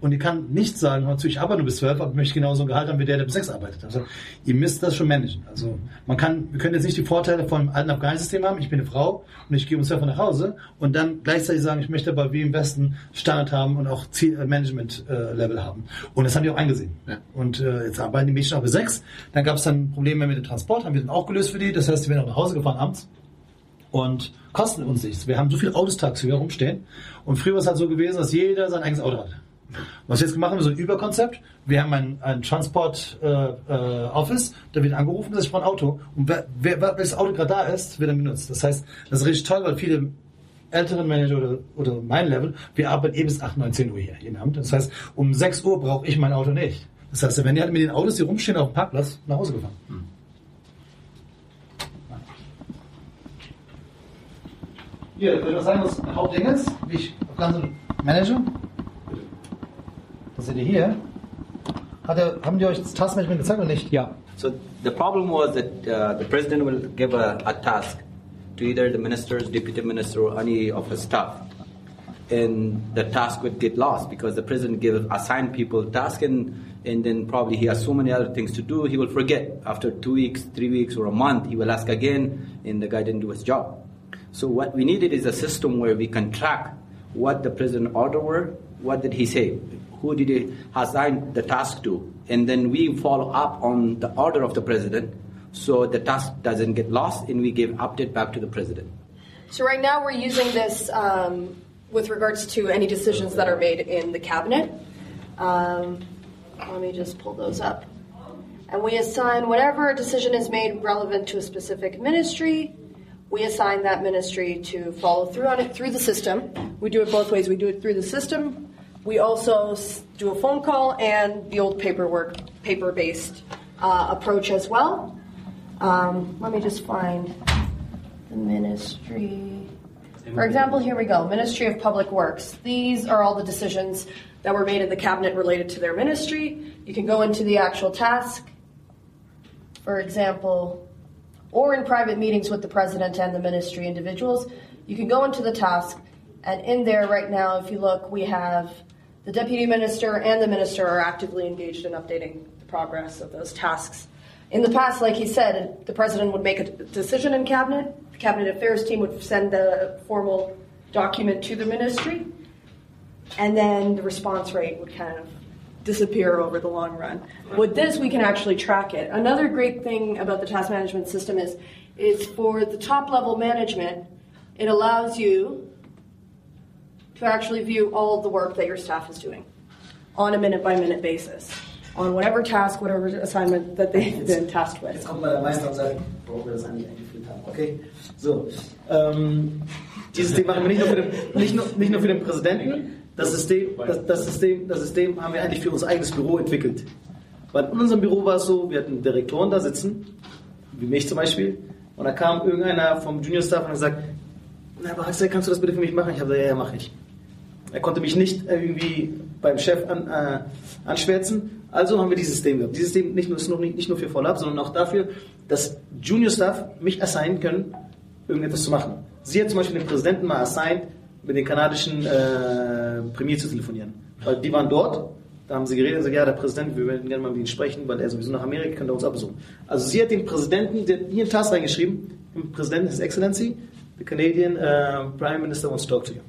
[SPEAKER 1] und die kann nicht sagen, hör zu, ich arbeite nur bis 12, aber ich möchte genauso ein Gehalt haben wie der, der bis 6 arbeitet. Also ihr müsst das schon managen. Also man kann, wir können jetzt nicht die Vorteile vom alten Afghanistan-System haben, ich bin eine Frau und ich gehe um 12 Uhr nach Hause und dann gleichzeitig sagen, ich möchte aber wie im Westen Standard haben und auch Ziel, äh, Management-Level haben. Und das haben die auch eingesehen. Und äh, jetzt arbeiten die Mädchen auch bis 6. Dann gab es dann Probleme mit dem Transport, haben wir dann auch gelöst für die. Das heißt, die werden auch nach Hause gefahren abends und kosten uns nichts. Wir haben so viele Autos tagsüber rumstehen. Und früher war es halt so gewesen, dass jeder sein eigenes Auto hatte. Was wir jetzt gemacht haben, ist so ein Überkonzept. Wir haben ein, ein Transport-Office, da wird angerufen, dass ich brauche ein Auto. Und wer, wer, das Auto gerade da ist, wird dann benutzt. Das heißt, das ist richtig toll, weil viele älteren Manager oder, oder mein Level, wir arbeiten eh bis 8, 9, 10 Uhr hier jeden Abend. Das heißt, um 6 Uhr brauche ich mein Auto nicht. Das heißt, wenn die halt mit den Autos, die rumstehen auf dem Parkplatz, nach Hause gefahren. Hier, ich würde sagen, was Hauptding ist, wie ich das Ganze manage. Das seht ihr hier. Hat er, haben die euch das Taskmanagement gezeigt oder nicht?
[SPEAKER 8] Ja. So the problem was that uh, the president will give a, a task to either the ministers, deputy minister, or any of his staff, and the task would get lost because the president give assign people task and and then probably he has so many other things to do he will forget after two weeks, three weeks, or a month he will ask again and the guy didn't do his job. So what we needed is a system where we can track what the president order were, what did he say, who did he assign the task to, and then we follow up on the order of the president so the task doesn't get lost and we give update back to the president.
[SPEAKER 14] So right now we're using this um, with regards to any decisions that are made in the cabinet. Um, let me just pull those up. And we assign whatever decision is made relevant to a specific ministry. We assign that ministry to follow through on it through the system. We do it both ways. We do it through the system. We also do a phone call and the old paperwork, paper-based uh, approach as well. Um, let me just find the ministry. For example, here we go Ministry of Public Works. These are all the decisions that were made in the cabinet related to their ministry. You can go into the actual task, for example, or in private meetings with the president and the ministry individuals. You can go into the task, and in there right now, if you look, we have the deputy minister and the minister are actively engaged in updating the progress of those tasks. In the past, like he said, the president would make a decision in cabinet. The cabinet affairs team would send the formal document to the ministry, and then the response rate would kind of disappear over the long run. With this, we can actually track it. Another great thing about the task management system is, is for the top level management, it allows you to actually view all the work that your staff is doing on a minute by minute basis. on whatever task, whatever assignment that they've been tasked with.
[SPEAKER 6] Jetzt kommt mal der Meister und sagt, warum wir das eigentlich eingeführt haben. Okay? So. Um, ähm, dieses System machen wir <laughs> nicht nur, für den, nicht nur, nicht nur für den Präsidenten. Das System, das, das, System, das System haben wir eigentlich für unser eigenes Büro entwickelt. Weil in unserem Büro war es so, wir hatten Direktoren da sitzen, wie mich zum Beispiel, und da kam irgendeiner vom Junior Staff und hat gesagt, na, aber Axel, kannst du das bitte für mich machen? Ich habe gesagt, ja, ja, mache ich. Er konnte mich nicht irgendwie beim Chef an, äh, anschwärzen. Also haben wir dieses System gehabt. Dieses System nicht nur, ist noch nicht, nicht nur für Follow-up, sondern auch dafür, dass Junior Staff mich assignen können, irgendetwas zu machen. Sie hat zum Beispiel den Präsidenten mal assigned, mit den kanadischen äh, Premier zu telefonieren. Weil die waren dort, da haben sie geredet und gesagt, ja, der Präsident, wir würden gerne mal mit ihm sprechen, weil er sowieso nach Amerika kann, der uns abbesuchen. Also sie hat den Präsidenten, der hat hier einen Task reingeschrieben, im Präsidenten His Excellency, the Canadian uh, Prime Minister wants to talk to you.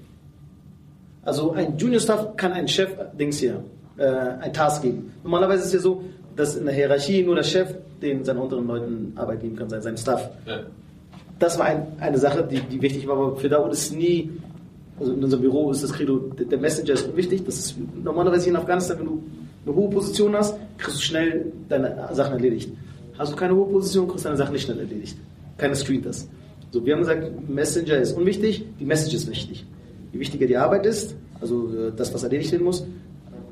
[SPEAKER 6] Also ein Junior Staff kann einen Chef, Dings hier, äh, ein Task geben. Normalerweise ist es ja so, dass in der Hierarchie nur der Chef den seinen unteren Leuten Arbeit geben kann, seinen Staff.
[SPEAKER 3] Ja.
[SPEAKER 6] Das war ein, eine Sache, die, die wichtig war, aber für Daoud ist nie, also in unserem Büro ist das Credo, der, Messenger ist unwichtig. Das ist normalerweise in Afghanistan, wenn du eine hohe Position hast, kriegst du schnell deine Sachen erledigt. Hast du keine hohe Position, kriegst du deine Sachen nicht schnell erledigt. Keiner screent das. So, wir haben gesagt, Messenger ist unwichtig, die Message ist wichtig. Je wichtiger die Arbeit ist, also äh, das, was erledigt werden muss,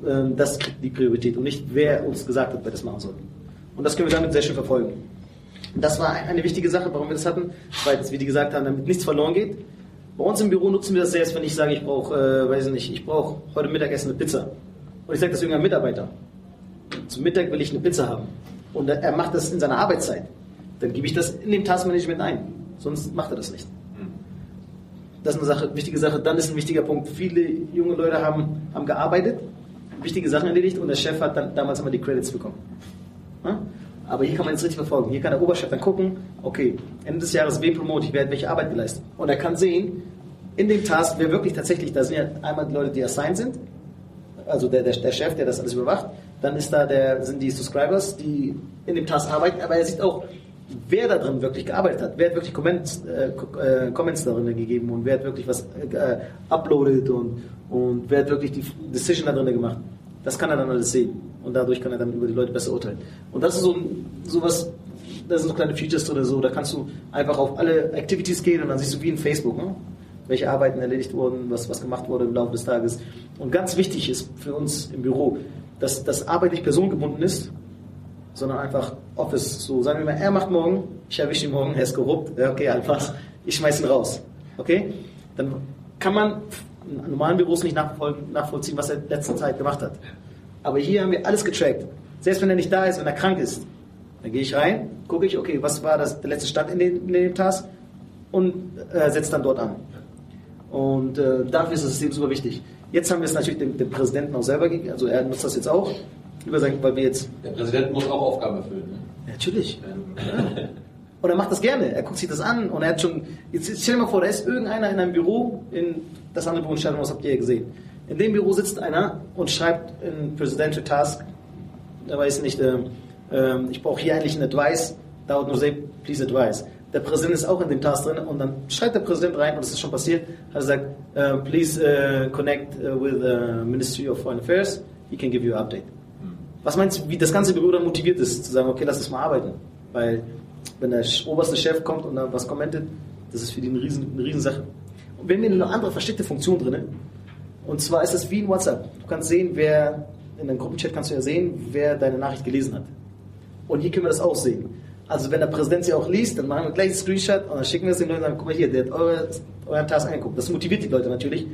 [SPEAKER 6] ähm, das kriegt die Priorität und nicht, wer uns gesagt hat, wer das machen soll. Und das können wir damit sehr schön verfolgen. Das war eine wichtige Sache, warum wir das hatten, weil, wie die gesagt haben, damit nichts verloren geht. Bei uns im Büro nutzen wir das selbst, wenn ich sage, ich brauche, äh, weiß ich nicht, ich brauche heute Mittagessen eine Pizza. Und ich sage das irgendeinem Mitarbeiter. Zum Mittag will ich eine Pizza haben. Und er macht das in seiner Arbeitszeit. Dann gebe ich das in dem Taskmanagement ein. Sonst macht er das nicht. Das ist eine Sache, wichtige Sache. Dann ist ein wichtiger Punkt. Viele junge Leute haben, haben gearbeitet, wichtige Sachen erledigt und der Chef hat dann damals immer die Credits bekommen. Ja? Aber hier kann man es richtig verfolgen. Hier kann der Oberchef dann gucken, okay, Ende des Jahres, wen promote ich, wer hat welche Arbeit geleistet. Und er kann sehen, in dem Task, wer wirklich tatsächlich, da sind ja einmal die Leute, die assigned sind, also der, der, der Chef, der das alles überwacht, dann ist da der, sind die Subscribers, die in dem Task arbeiten, aber er sieht auch, wer da drin wirklich gearbeitet hat, wer hat wirklich Comments, äh, äh, Comments darin gegeben und wer hat wirklich was äh, uploadet und, und wer hat wirklich die Decision da drin gemacht. Das kann er dann alles sehen und dadurch kann er dann über die Leute besser urteilen. Und das ist so, so was, da sind so kleine Features drin, so, da kannst du einfach auf alle Activities gehen und dann siehst du wie in Facebook, ne? Welche Arbeiten erledigt wurden, was, was gemacht wurde im Laufe des Tages. Und ganz wichtig ist für uns im Büro, dass das Arbeit nicht personengebunden ist, sondern einfach Office. So sagen wir mal, er macht morgen, ich erwische ihn morgen, er ist korrupt, ja, okay, einfach, ich schmeiß ihn raus. Okay? Dann kann man in normalen Büros nicht nachvollziehen, was er in letzter Zeit gemacht hat. Aber hier haben wir alles getrackt. Selbst wenn er nicht da ist, wenn er krank ist, dann gehe ich rein, gucke ich, okay, was war das, der letzte Stand in dem, in dem Task und äh, setze dann dort an. Und äh, dafür ist das System super wichtig. Jetzt haben wir es natürlich dem, dem Präsidenten auch selber gegeben, also er nutzt das jetzt auch, über sein, weil wir jetzt.
[SPEAKER 3] Der Präsident muss auch Aufgaben erfüllen. Ne?
[SPEAKER 6] Natürlich. Ja. Und er macht das gerne. Er guckt sich das an und er hat schon. Jetzt stell dir mal vor, da ist irgendeiner in einem Büro, in das andere Büro in Stadt, was habt ihr ja gesehen. In dem Büro sitzt einer und schreibt in Presidential Task, er weiß nicht, äh, äh, ich brauche hier eigentlich ein Advice, dauert nur sehr, please advice. Der Präsident ist auch in dem Task drin und dann schreibt der Präsident rein, und das ist schon passiert, hat er gesagt, uh, please uh, connect uh, with the Ministry of Foreign Affairs, he can give you an update. Was meinst du, wie das ganze Büro dann motiviert ist, zu sagen, okay, lass uns mal arbeiten? Weil, wenn der oberste Chef kommt und dann was kommentiert, das ist für die eine, riesen, eine Riesensache. Und wir haben eine andere versteckte Funktion drin. Und zwar ist es wie in WhatsApp. Du kannst sehen, wer, in einem Gruppenchat kannst du ja sehen, wer deine Nachricht gelesen hat. Und hier können wir das auch sehen. Also wenn der Präsident sie auch liest, dann machen wir gleich einen Screenshot und dann schicken wir es den Leuten und sagen, guck mal hier, der hat eure, euren Task angeguckt. Das motiviert die Leute natürlich.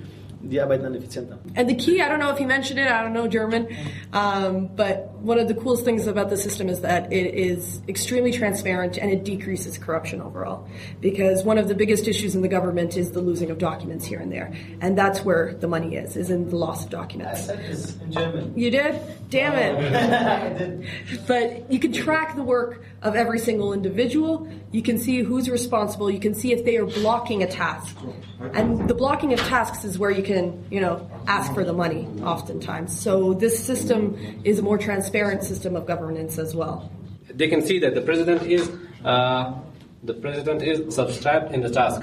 [SPEAKER 6] Die arbeiten dann effizienter.
[SPEAKER 14] And the key, I don't know if he mentioned it, I don't know German, um, but one of the coolest things about the system is that it is extremely transparent and it decreases corruption overall. Because one of the biggest issues in the government is the losing of documents here and there. And that's where the money is, is in the loss of documents.
[SPEAKER 6] I said this in German.
[SPEAKER 14] You did? Damn it. <laughs> but you can track the work of every single individual. You can see who's responsible. You can see if they are blocking a task. And the blocking of tasks is where you can, you know, ask for the money oftentimes. So this system is a more transparent system of governance as well.
[SPEAKER 15] They can see that the president is uh, the president is subscribed in the task.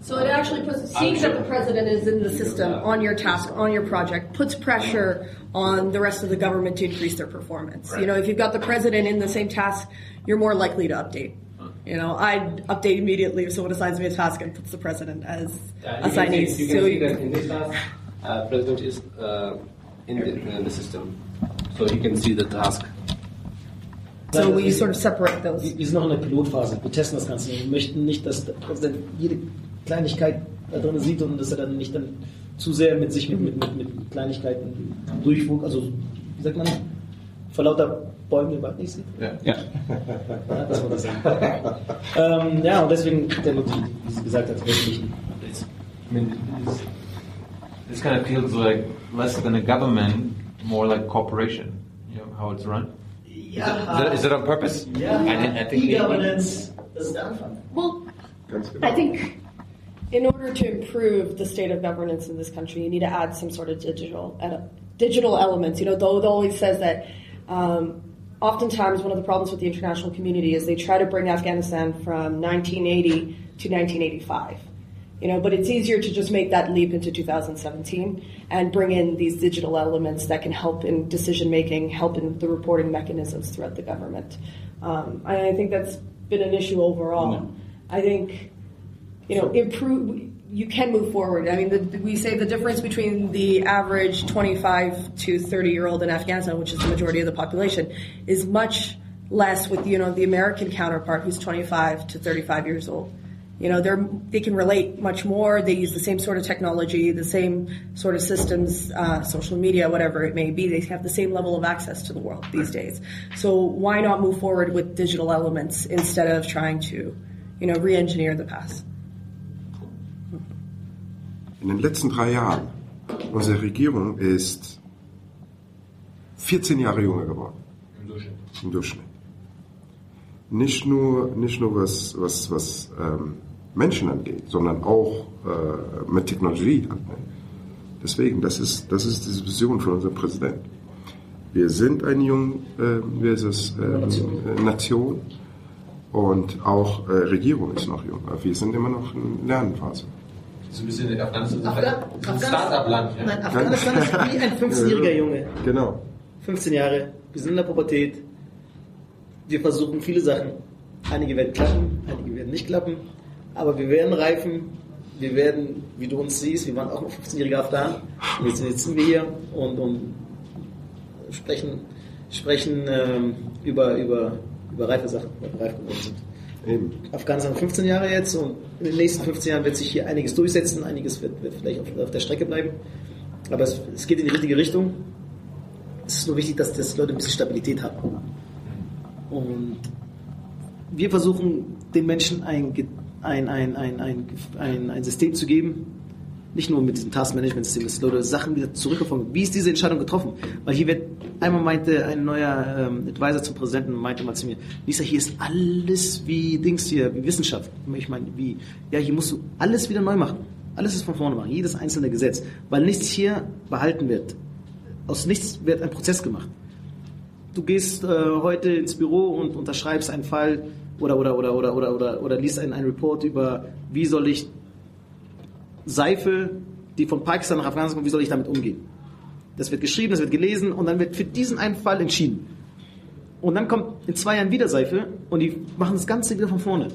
[SPEAKER 14] So it actually puts, seeing that the president is in the system on your task, on your project, puts pressure on the rest of the government to increase their performance. You know, if you've got the president in the same task, you're more likely to update. You know, I'd update immediately if someone assigns me a task and puts the president as
[SPEAKER 15] Uh, you can
[SPEAKER 14] assignees.
[SPEAKER 15] see, you can
[SPEAKER 14] So
[SPEAKER 15] see that in this task, uh, president is uh, in, the, in the system, so you can see the task.
[SPEAKER 14] So we sort of separate those.
[SPEAKER 6] Wir sind noch in der Pilotphase. Wir testen das Ganze. Wir möchten nicht, dass der Präsident jede Kleinigkeit da drin sieht und dass er dann nicht dann zu sehr mit sich mit, mit, mit, mit Kleinigkeiten durchwog. Also, wie sagt man, vor lauter Bäumen den Wald nicht sieht.
[SPEAKER 3] Ja.
[SPEAKER 6] ja. das war das. ähm, ja, und deswegen der nur die, wie sie gesagt hat, wesentlichen Updates.
[SPEAKER 3] I mean, this, this kind of feels like less than a government, more like corporation. You know how it's run. Yeah. Is,
[SPEAKER 6] Ja.
[SPEAKER 3] it, is, that, is that on purpose?
[SPEAKER 6] Ja,
[SPEAKER 3] I, I think
[SPEAKER 6] E-Governance, das ist der
[SPEAKER 14] Well, I think in order to improve the state of governance in this country, you need to add some sort of digital ele- digital elements. You know, though it always says that. Um, oftentimes, one of the problems with the international community is they try to bring Afghanistan from 1980 to 1985. You know, but it's easier to just make that leap into 2017 and bring in these digital elements that can help in decision making, help in the reporting mechanisms throughout the government. Um, I think that's been an issue overall. I think you know, improve. You can move forward. I mean, the, we say the difference between the average 25 to 30 year old in Afghanistan, which is the majority of the population, is much less with you know the American counterpart who's 25 to 35 years old. You know, they're they can relate much more. They use the same sort of technology, the same sort of systems, uh, social media, whatever it may be. They have the same level of access to the world these days. So why not move forward with digital elements instead of trying to, you know, re-engineer the past?
[SPEAKER 9] In den letzten drei Jahren, unsere Regierung ist 14 Jahre jünger geworden. Im Durchschnitt. Nicht nur, nicht nur was, was, was ähm, Menschen angeht, sondern auch äh, mit Technologie. Ne? Deswegen, das ist, das ist die Vision von unserem Präsidenten. Wir sind eine junge äh, es, äh, Nation und auch äh, Regierung ist noch jung. Wir sind immer noch in Lernphase.
[SPEAKER 3] So ein bisschen Afghanistan
[SPEAKER 6] Afghan-
[SPEAKER 3] ein Start-up-Land. Ja?
[SPEAKER 6] Nein, Afghanistan ist wie ein <laughs> 15-jähriger Junge.
[SPEAKER 9] Genau.
[SPEAKER 6] 15 Jahre, wir sind in der Pubertät. Wir versuchen viele Sachen. Einige werden klappen, einige werden nicht klappen. Aber wir werden reifen. Wir werden, wie du uns siehst, wir waren auch noch 15-jährige Afghanen. Jetzt sitzen wir hier und, und sprechen, sprechen ähm, über, über, über reife Sachen, weil wir reif geworden sind.
[SPEAKER 9] Eben.
[SPEAKER 6] Afghanistan 15 Jahre jetzt und in den nächsten 15 Jahren wird sich hier einiges durchsetzen, einiges wird, wird vielleicht auf, auf der Strecke bleiben. Aber es, es geht in die richtige Richtung. Es ist nur wichtig, dass, die Leute ein bisschen Stabilität haben. Und wir versuchen den Menschen ein, ein, ein, ein, ein, ein, ein System zu geben, nicht nur mit diesem Taskmanagement-System, die Leute Sachen wieder zurückverfolgen. Wie ist diese Entscheidung getroffen? Weil hier wird, einmal meinte ein neuer ähm, Advisor zum Präsidenten, meinte mal zu mir, Lisa, hier ist alles wie Dings hier, wie Wissenschaft. Ich meine, wie, ja, hier musst du alles wieder neu machen. Alles ist von vorne machen, jedes einzelne Gesetz. Weil nichts hier behalten wird. Aus nichts wird ein Prozess gemacht. Du gehst äh, heute ins Büro und unterschreibst einen Fall oder, oder, oder, oder, oder, oder, oder liest einen, einen Report über, wie soll ich Seife, die von Pakistan nach Afghanistan kommt, wie soll ich damit umgehen? Das wird geschrieben, das wird gelesen und dann wird für diesen einen Fall entschieden. Und dann kommt in zwei Jahren wieder Seife und die machen das Ganze wieder von vorne.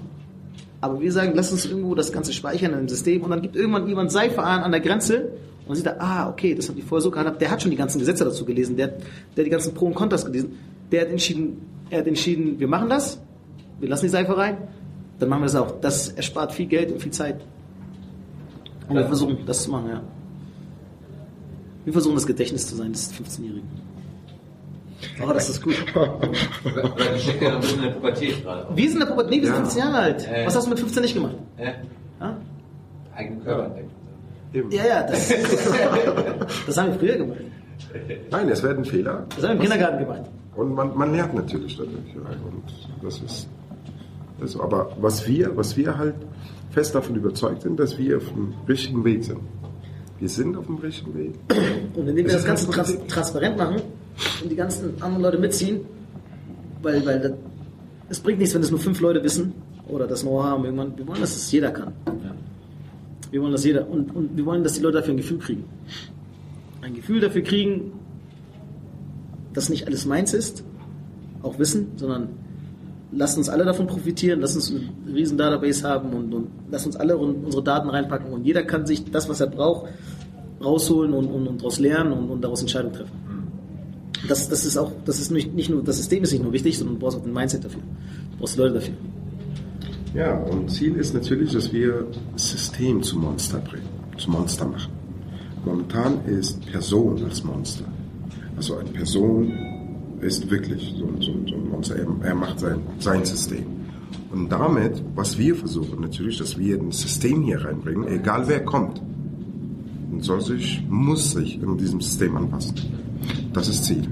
[SPEAKER 6] Aber wir sagen, lass uns irgendwo das Ganze speichern in einem System und dann gibt irgendwann jemand Seife an an der Grenze und sieht da, ah, okay, das haben die vorher so gehandhabt. Der hat schon die ganzen Gesetze dazu gelesen, der, der hat die ganzen Pro und Kontras gelesen. Der hat entschieden, er hat entschieden, wir machen das, wir lassen die Seife rein, dann machen wir das auch. Das erspart viel Geld und viel Zeit. Und wir versuchen das zu machen, ja. Wir versuchen das Gedächtnis zu sein des 15-Jährigen. Aber das ist gut.
[SPEAKER 3] Die steckt ja noch ein bisschen in der Pubertät gerade.
[SPEAKER 6] Wir sind in der Pubertät, nee, wir sind
[SPEAKER 3] Ja.
[SPEAKER 6] 15 Jahre alt.
[SPEAKER 3] Ja.
[SPEAKER 6] Was hast du mit 15 nicht gemacht?
[SPEAKER 3] Ja.
[SPEAKER 6] Ja?
[SPEAKER 3] Eigenen Körper entdeckt.
[SPEAKER 6] Ja, ja, das, <laughs> das haben wir früher gemacht.
[SPEAKER 9] Nein, es werden Fehler.
[SPEAKER 6] Das haben wir im Kindergarten gemacht.
[SPEAKER 9] Und man, man lernt natürlich dadurch. Ja. Und das ist, also, aber was wir, was wir halt fest davon überzeugt sind, dass wir auf dem richtigen Weg sind. Wir sind auf dem richtigen Weg.
[SPEAKER 6] Und indem wir das Ganze trans transparent machen und die ganzen anderen Leute mitziehen, weil, weil das, es bringt nichts, wenn es nur fünf Leute wissen oder das Know-how haben irgendwann. Wir wollen, dass es jeder kann. Wir wollen, dass jeder, und, und wir wollen, dass die Leute dafür ein Gefühl kriegen. Ein Gefühl dafür kriegen, dass nicht alles meins ist, auch wissen, sondern lasst uns alle davon profitieren, lasst uns einen riesen Database haben und, und lasst uns alle unsere Daten reinpacken und jeder kann sich das, was er braucht, rausholen und, und, und daraus lernen und, und daraus Entscheidungen treffen. Das, das ist auch, das ist nicht, nicht nur, das System ist nicht nur wichtig, sondern du brauchst auch ein Mindset dafür. Du brauchst Leute dafür.
[SPEAKER 9] Ja, und Ziel ist natürlich, dass wir das System zum Monster bringen, zum Monster machen. Momentan ist Person als Monster. Also eine Person ist wirklich so, so, so ein Monster. Er, er macht sein, sein System. Und damit, was wir versuchen, natürlich, dass wir ein System hier reinbringen, egal wer kommt, soll sich, muss sich in diesem System anpassen. Das ist Ziel.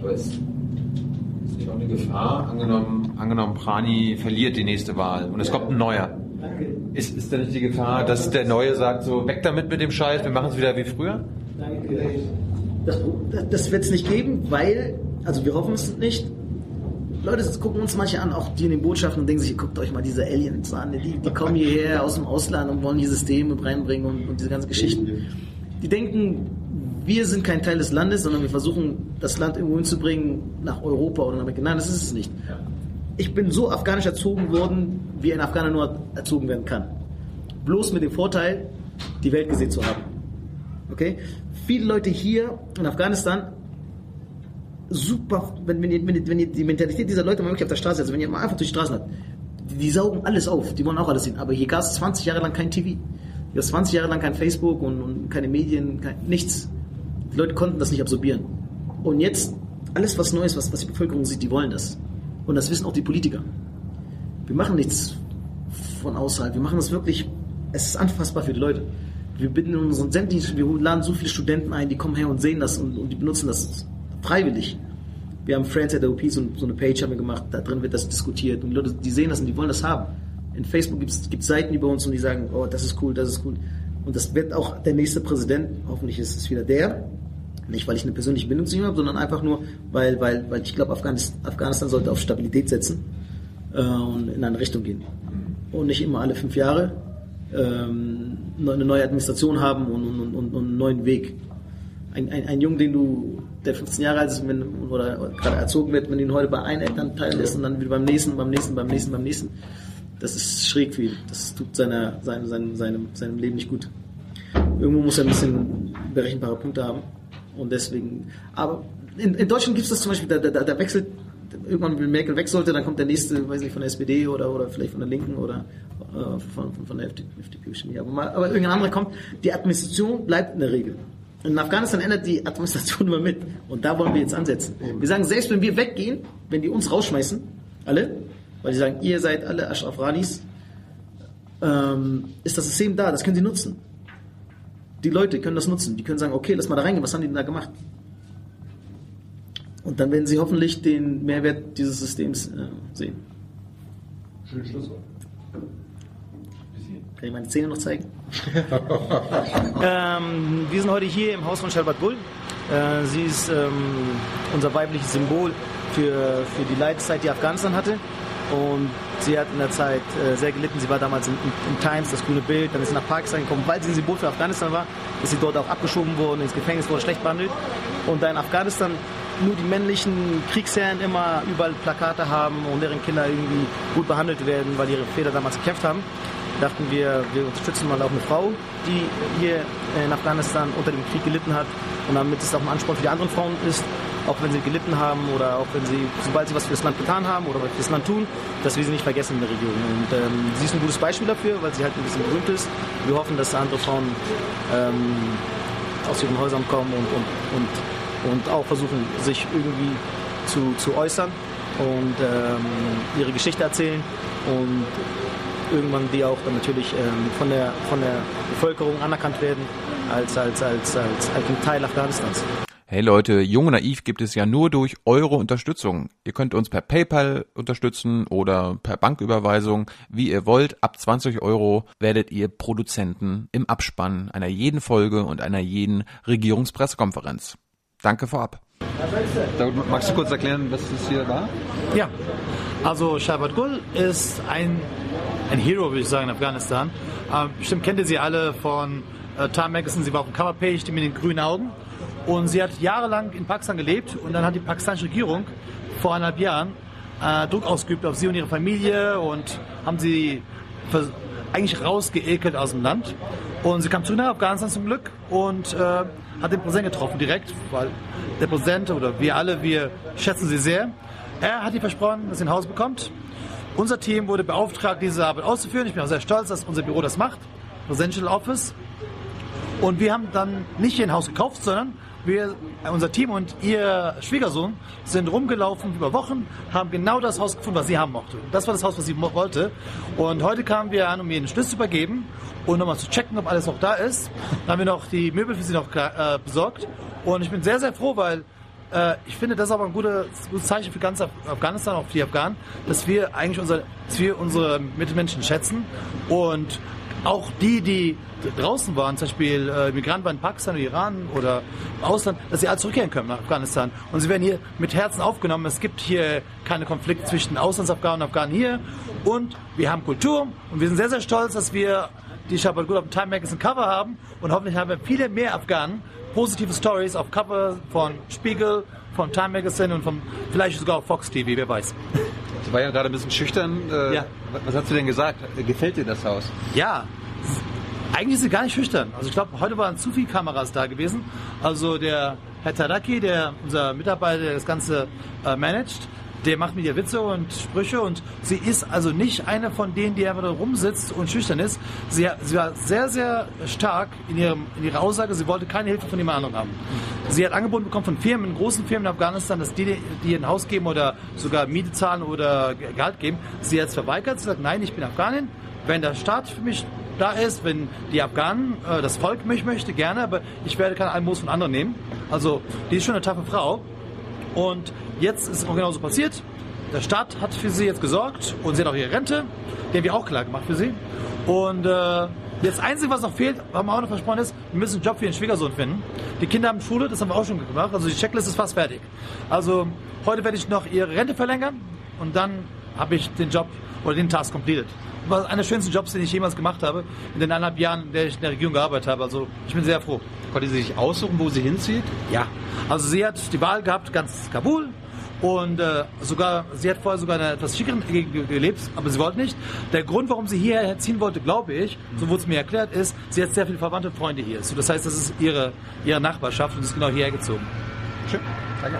[SPEAKER 3] Aber es ist nicht auch eine Gefahr, angenommen, angenommen Prani verliert die nächste Wahl und es kommt ein neuer. Ist, ist da nicht die Gefahr, dass der Neue sagt, so weg damit mit dem Scheiß, wir machen es wieder wie früher?
[SPEAKER 6] Das, das wird es nicht geben, weil, also wir hoffen es nicht. Leute gucken uns manche an, auch die in den Botschaften und denken sich, guckt euch mal diese Aliens an, die, die kommen hierher <laughs> aus dem Ausland und wollen die Systeme reinbringen und, und diese ganzen Geschichten. Die denken, wir sind kein Teil des Landes, sondern wir versuchen, das Land irgendwo hinzubringen, nach Europa oder nach Amerika. Nein, das ist es nicht. Ich bin so afghanisch erzogen worden, wie ein Afghaner nur erzogen werden kann. Bloß mit dem Vorteil, die Welt gesehen zu haben. Okay? Viele Leute hier in Afghanistan, super, wenn, wenn, ihr, wenn, ihr, wenn ihr die Mentalität dieser Leute mal wirklich auf der Straße, also wenn ihr mal einfach durch die Straßen habt, die, die saugen alles auf, die wollen auch alles sehen. Aber hier gab es 20 Jahre lang kein TV. Hier gab es 20 Jahre lang kein Facebook und, und keine Medien, kein, nichts. Die Leute konnten das nicht absorbieren. Und jetzt, alles was Neues, was, was die Bevölkerung sieht, die wollen das. Und das wissen auch die Politiker. Wir machen nichts von außerhalb. Wir machen das wirklich, es ist anfassbar für die Leute. Wir binden unseren sämtlichen, wir laden so viele Studenten ein, die kommen her und sehen das und, und die benutzen das freiwillig. Wir haben Friends at the OP, so, so, eine Page haben wir gemacht, da drin wird das diskutiert und die Leute, die sehen das und die wollen das haben. In Facebook gibt es Seiten über uns und die sagen, oh, das ist cool, das ist cool. Und das wird auch der nächste Präsident, hoffentlich ist es wieder der, nicht weil ich eine persönliche Bindung zu ihm habe, sondern einfach nur, weil, weil, weil ich glaube, Afghanistan, Afghanistan sollte auf Stabilität setzen äh, und in eine Richtung gehen. Und nicht immer alle fünf Jahre ähm, eine neue Administration haben und, und, und, und einen neuen Weg. Ein, ein, ein Jungen, den du, der 15 Jahre alt ist wenn, oder gerade erzogen wird, wenn du ihn heute bei einem Elternteil ist und dann wieder beim nächsten, beim nächsten, beim nächsten, beim nächsten, das ist schräg ihn. Das tut seiner, seinem, seinem, seinem, seinem Leben nicht gut. Irgendwo muss er ein bisschen berechenbare Punkte haben. Und deswegen, aber in, in Deutschland gibt es das zum Beispiel, da, da, da wechselt, irgendwann, wenn Merkel weg sollte, dann kommt der nächste, weiß nicht, von der SPD oder, oder vielleicht von der Linken oder äh, von, von, von der FDP, FDP schon aber, mal, aber irgendein anderer kommt. Die Administration bleibt in der Regel. In Afghanistan ändert die Administration immer mit. Und da wollen wir jetzt ansetzen. Wir sagen, selbst wenn wir weggehen, wenn die uns rausschmeißen, alle, weil die sagen, ihr seid alle Ashraf Ranis, ähm, ist das System da, das können sie nutzen. Die Leute können das nutzen. Die können sagen, okay, lass mal da reingehen, was haben die denn da gemacht? Und dann werden sie hoffentlich den Mehrwert dieses Systems äh, sehen.
[SPEAKER 3] Schönes Schlusswort.
[SPEAKER 6] Kann ich meine Zähne noch zeigen? <laughs> ähm, wir sind heute hier im Haus von Shalbat Gul. Äh, sie ist ähm, unser weibliches Symbol für, für die Leidzeit, die Afghanistan hatte. Und sie hat in der Zeit äh, sehr gelitten. Sie war damals in, in, in, Times, das grüne Bild, dann ist sie nach Pakistan gekommen. Weil sie ein Symbol für Afghanistan war, ist sie dort auch abgeschoben worden, ins Gefängnis wurde schlecht behandelt. Und da in Afghanistan nur die männlichen Kriegsherren immer überall Plakate haben und deren Kinder irgendwie gut behandelt werden, weil ihre Väter damals gekämpft haben, dachten wir, wir unterstützen mal auch eine Frau, die hier in Afghanistan unter dem Krieg gelitten hat und damit es auch ein Ansporn für die anderen Frauen ist, auch wenn sie gelitten haben oder auch wenn sie, sobald sie was für das Land getan haben oder was für das Land tun, dass wir sie nicht vergessen in der Region. Und ähm, sie ist ein gutes Beispiel dafür, weil sie halt ein bisschen berühmt ist. Wir hoffen, dass andere Frauen ähm, aus ihren Häusern kommen und, und, und und auch versuchen, sich irgendwie zu, zu äußern und ähm, ihre Geschichte erzählen und irgendwann die auch dann natürlich ähm, von, der, von der Bevölkerung anerkannt werden als, als, als, als, als ein Teil Afghanistans.
[SPEAKER 16] Hey Leute, Jung und Naiv gibt es ja nur durch eure Unterstützung. Ihr könnt uns per PayPal unterstützen oder per Banküberweisung, wie ihr wollt. Ab 20 Euro werdet ihr Produzenten im Abspann einer jeden Folge und einer jeden Regierungspressekonferenz. Danke vorab.
[SPEAKER 3] Magst du kurz erklären, was das hier war?
[SPEAKER 1] Ja, also Shabbat Gul ist ein ein Hero, würde ich sagen, in Afghanistan. Ähm, bestimmt kennt ihr sie alle von äh, Time Magazine. Sie war auf dem Coverpage, die mit den grünen Augen. Und sie hat jahrelang in Pakistan gelebt und dann hat die pakistanische Regierung vor eineinhalb Jahren äh, Druck ausgeübt auf sie und ihre Familie und haben sie eigentlich rausgeekelt aus dem Land. Und sie kam zurück nach Afghanistan zum Glück und äh, hat den Präsidenten getroffen direkt, weil der Präsident oder wir alle, wir schätzen sie sehr. Er hat ihr versprochen, dass sie ein Haus bekommt. Unser Team wurde beauftragt, diese Arbeit auszuführen. Ich bin auch sehr stolz, dass unser Büro das macht, Presidential Office. Und wir haben dann nicht ihr ein Haus gekauft, sondern wir, unser Team und ihr Schwiegersohn sind rumgelaufen über Wochen, haben genau das Haus gefunden, was sie haben mochte. Das war das Haus, was sie wollte. Und heute kamen wir an, um ihr den Schlüssel zu übergeben und nochmal zu checken, ob alles noch da ist. Dann haben wir noch die Möbel für sie noch äh, besorgt. Und ich bin sehr, sehr froh, weil äh, ich finde, das ist aber ein gutes, gutes Zeichen für ganz Af Afghanistan, auch für die Afghanen, dass wir eigentlich unser, dass wir unsere Mitmenschen schätzen und auch die, die draußen waren, zum Beispiel äh, Migranten waren in Pakistan oder Iran oder im Ausland, dass sie alle zurückkehren können nach Afghanistan. Und sie werden hier mit Herzen aufgenommen. Es gibt hier keine Konflikte zwischen Auslandsafghanen und Afghanen hier. Und wir haben Kultur und wir sind sehr, sehr stolz, dass wir die Shabbat Good auf dem Time Magazine Cover haben. Und hoffentlich haben wir viele mehr Afghanen positive Stories auf Cover von Spiegel, von Time Magazine und von vielleicht sogar auf Fox TV, wer weiß.
[SPEAKER 2] Sie war ja gerade ein bisschen schüchtern. Äh,
[SPEAKER 1] Ja.
[SPEAKER 2] Was hast du denn gesagt? Gefällt dir das Haus?
[SPEAKER 1] Ja, eigentlich ist sie gar nicht schüchtern. Also ich glaube, heute waren zu viele Kameras da gewesen. Also der Herr Taraki, der unser Mitarbeiter, der das Ganze äh, managt, der macht mit ihr Witze und Sprüche und sie ist also nicht eine von denen, die einfach da rumsitzt und schüchtern ist. Sie, sie war sehr, sehr stark in, ihrem, in ihrer Aussage, sie wollte keine Hilfe von jemand anderem haben. Sie hat angeboten bekommen von Firmen, großen Firmen in Afghanistan, dass die, die ihr ein Haus geben oder sogar Miete zahlen oder Gehalt geben. Sie hat es verweigert, sie sagt, nein, ich bin Afghanin. Wenn der Staat für mich da ist, wenn die Afghanen, äh, das Volk mich möchte, gerne, aber ich werde kein Almosen von anderen nehmen. Also, die ist schon eine taffe Frau. Und jetzt ist es auch genauso passiert. Der Staat hat für sie jetzt gesorgt und sie hat auch ihre Rente, die haben wir auch klar gemacht für sie. Und äh, jetzt Einzige, was noch fehlt, haben wir auch noch versprochen ist, wir müssen einen Job für ihren Schwiegersohn finden. Die Kinder haben Schule, das haben wir auch schon gemacht. Also die Checkliste ist fast fertig. Also heute werde ich noch ihre Rente verlängern und dann habe ich den Job oder den Task completed. Das war einer der schönsten Jobs, den ich jemals gemacht habe, in den eineinhalb Jahren, in der ich in der Regierung gearbeitet habe. Also ich bin sehr froh.
[SPEAKER 2] Konnte sie sich aussuchen, wo sie hinzieht?
[SPEAKER 1] Ja, also sie hat die Wahl gehabt, ganz Kabul. Und äh, sogar, sie hat vorher sogar in einer etwas schickeren Gegend ge- gelebt, aber sie wollte nicht. Der Grund, warum sie hierher ziehen wollte, glaube ich, so wurde es mir erklärt, ist, sie hat sehr viele Verwandte und Freunde hier. So, das heißt, das ist ihre, ihre Nachbarschaft und ist genau hierher gezogen.
[SPEAKER 2] Schön. Danke.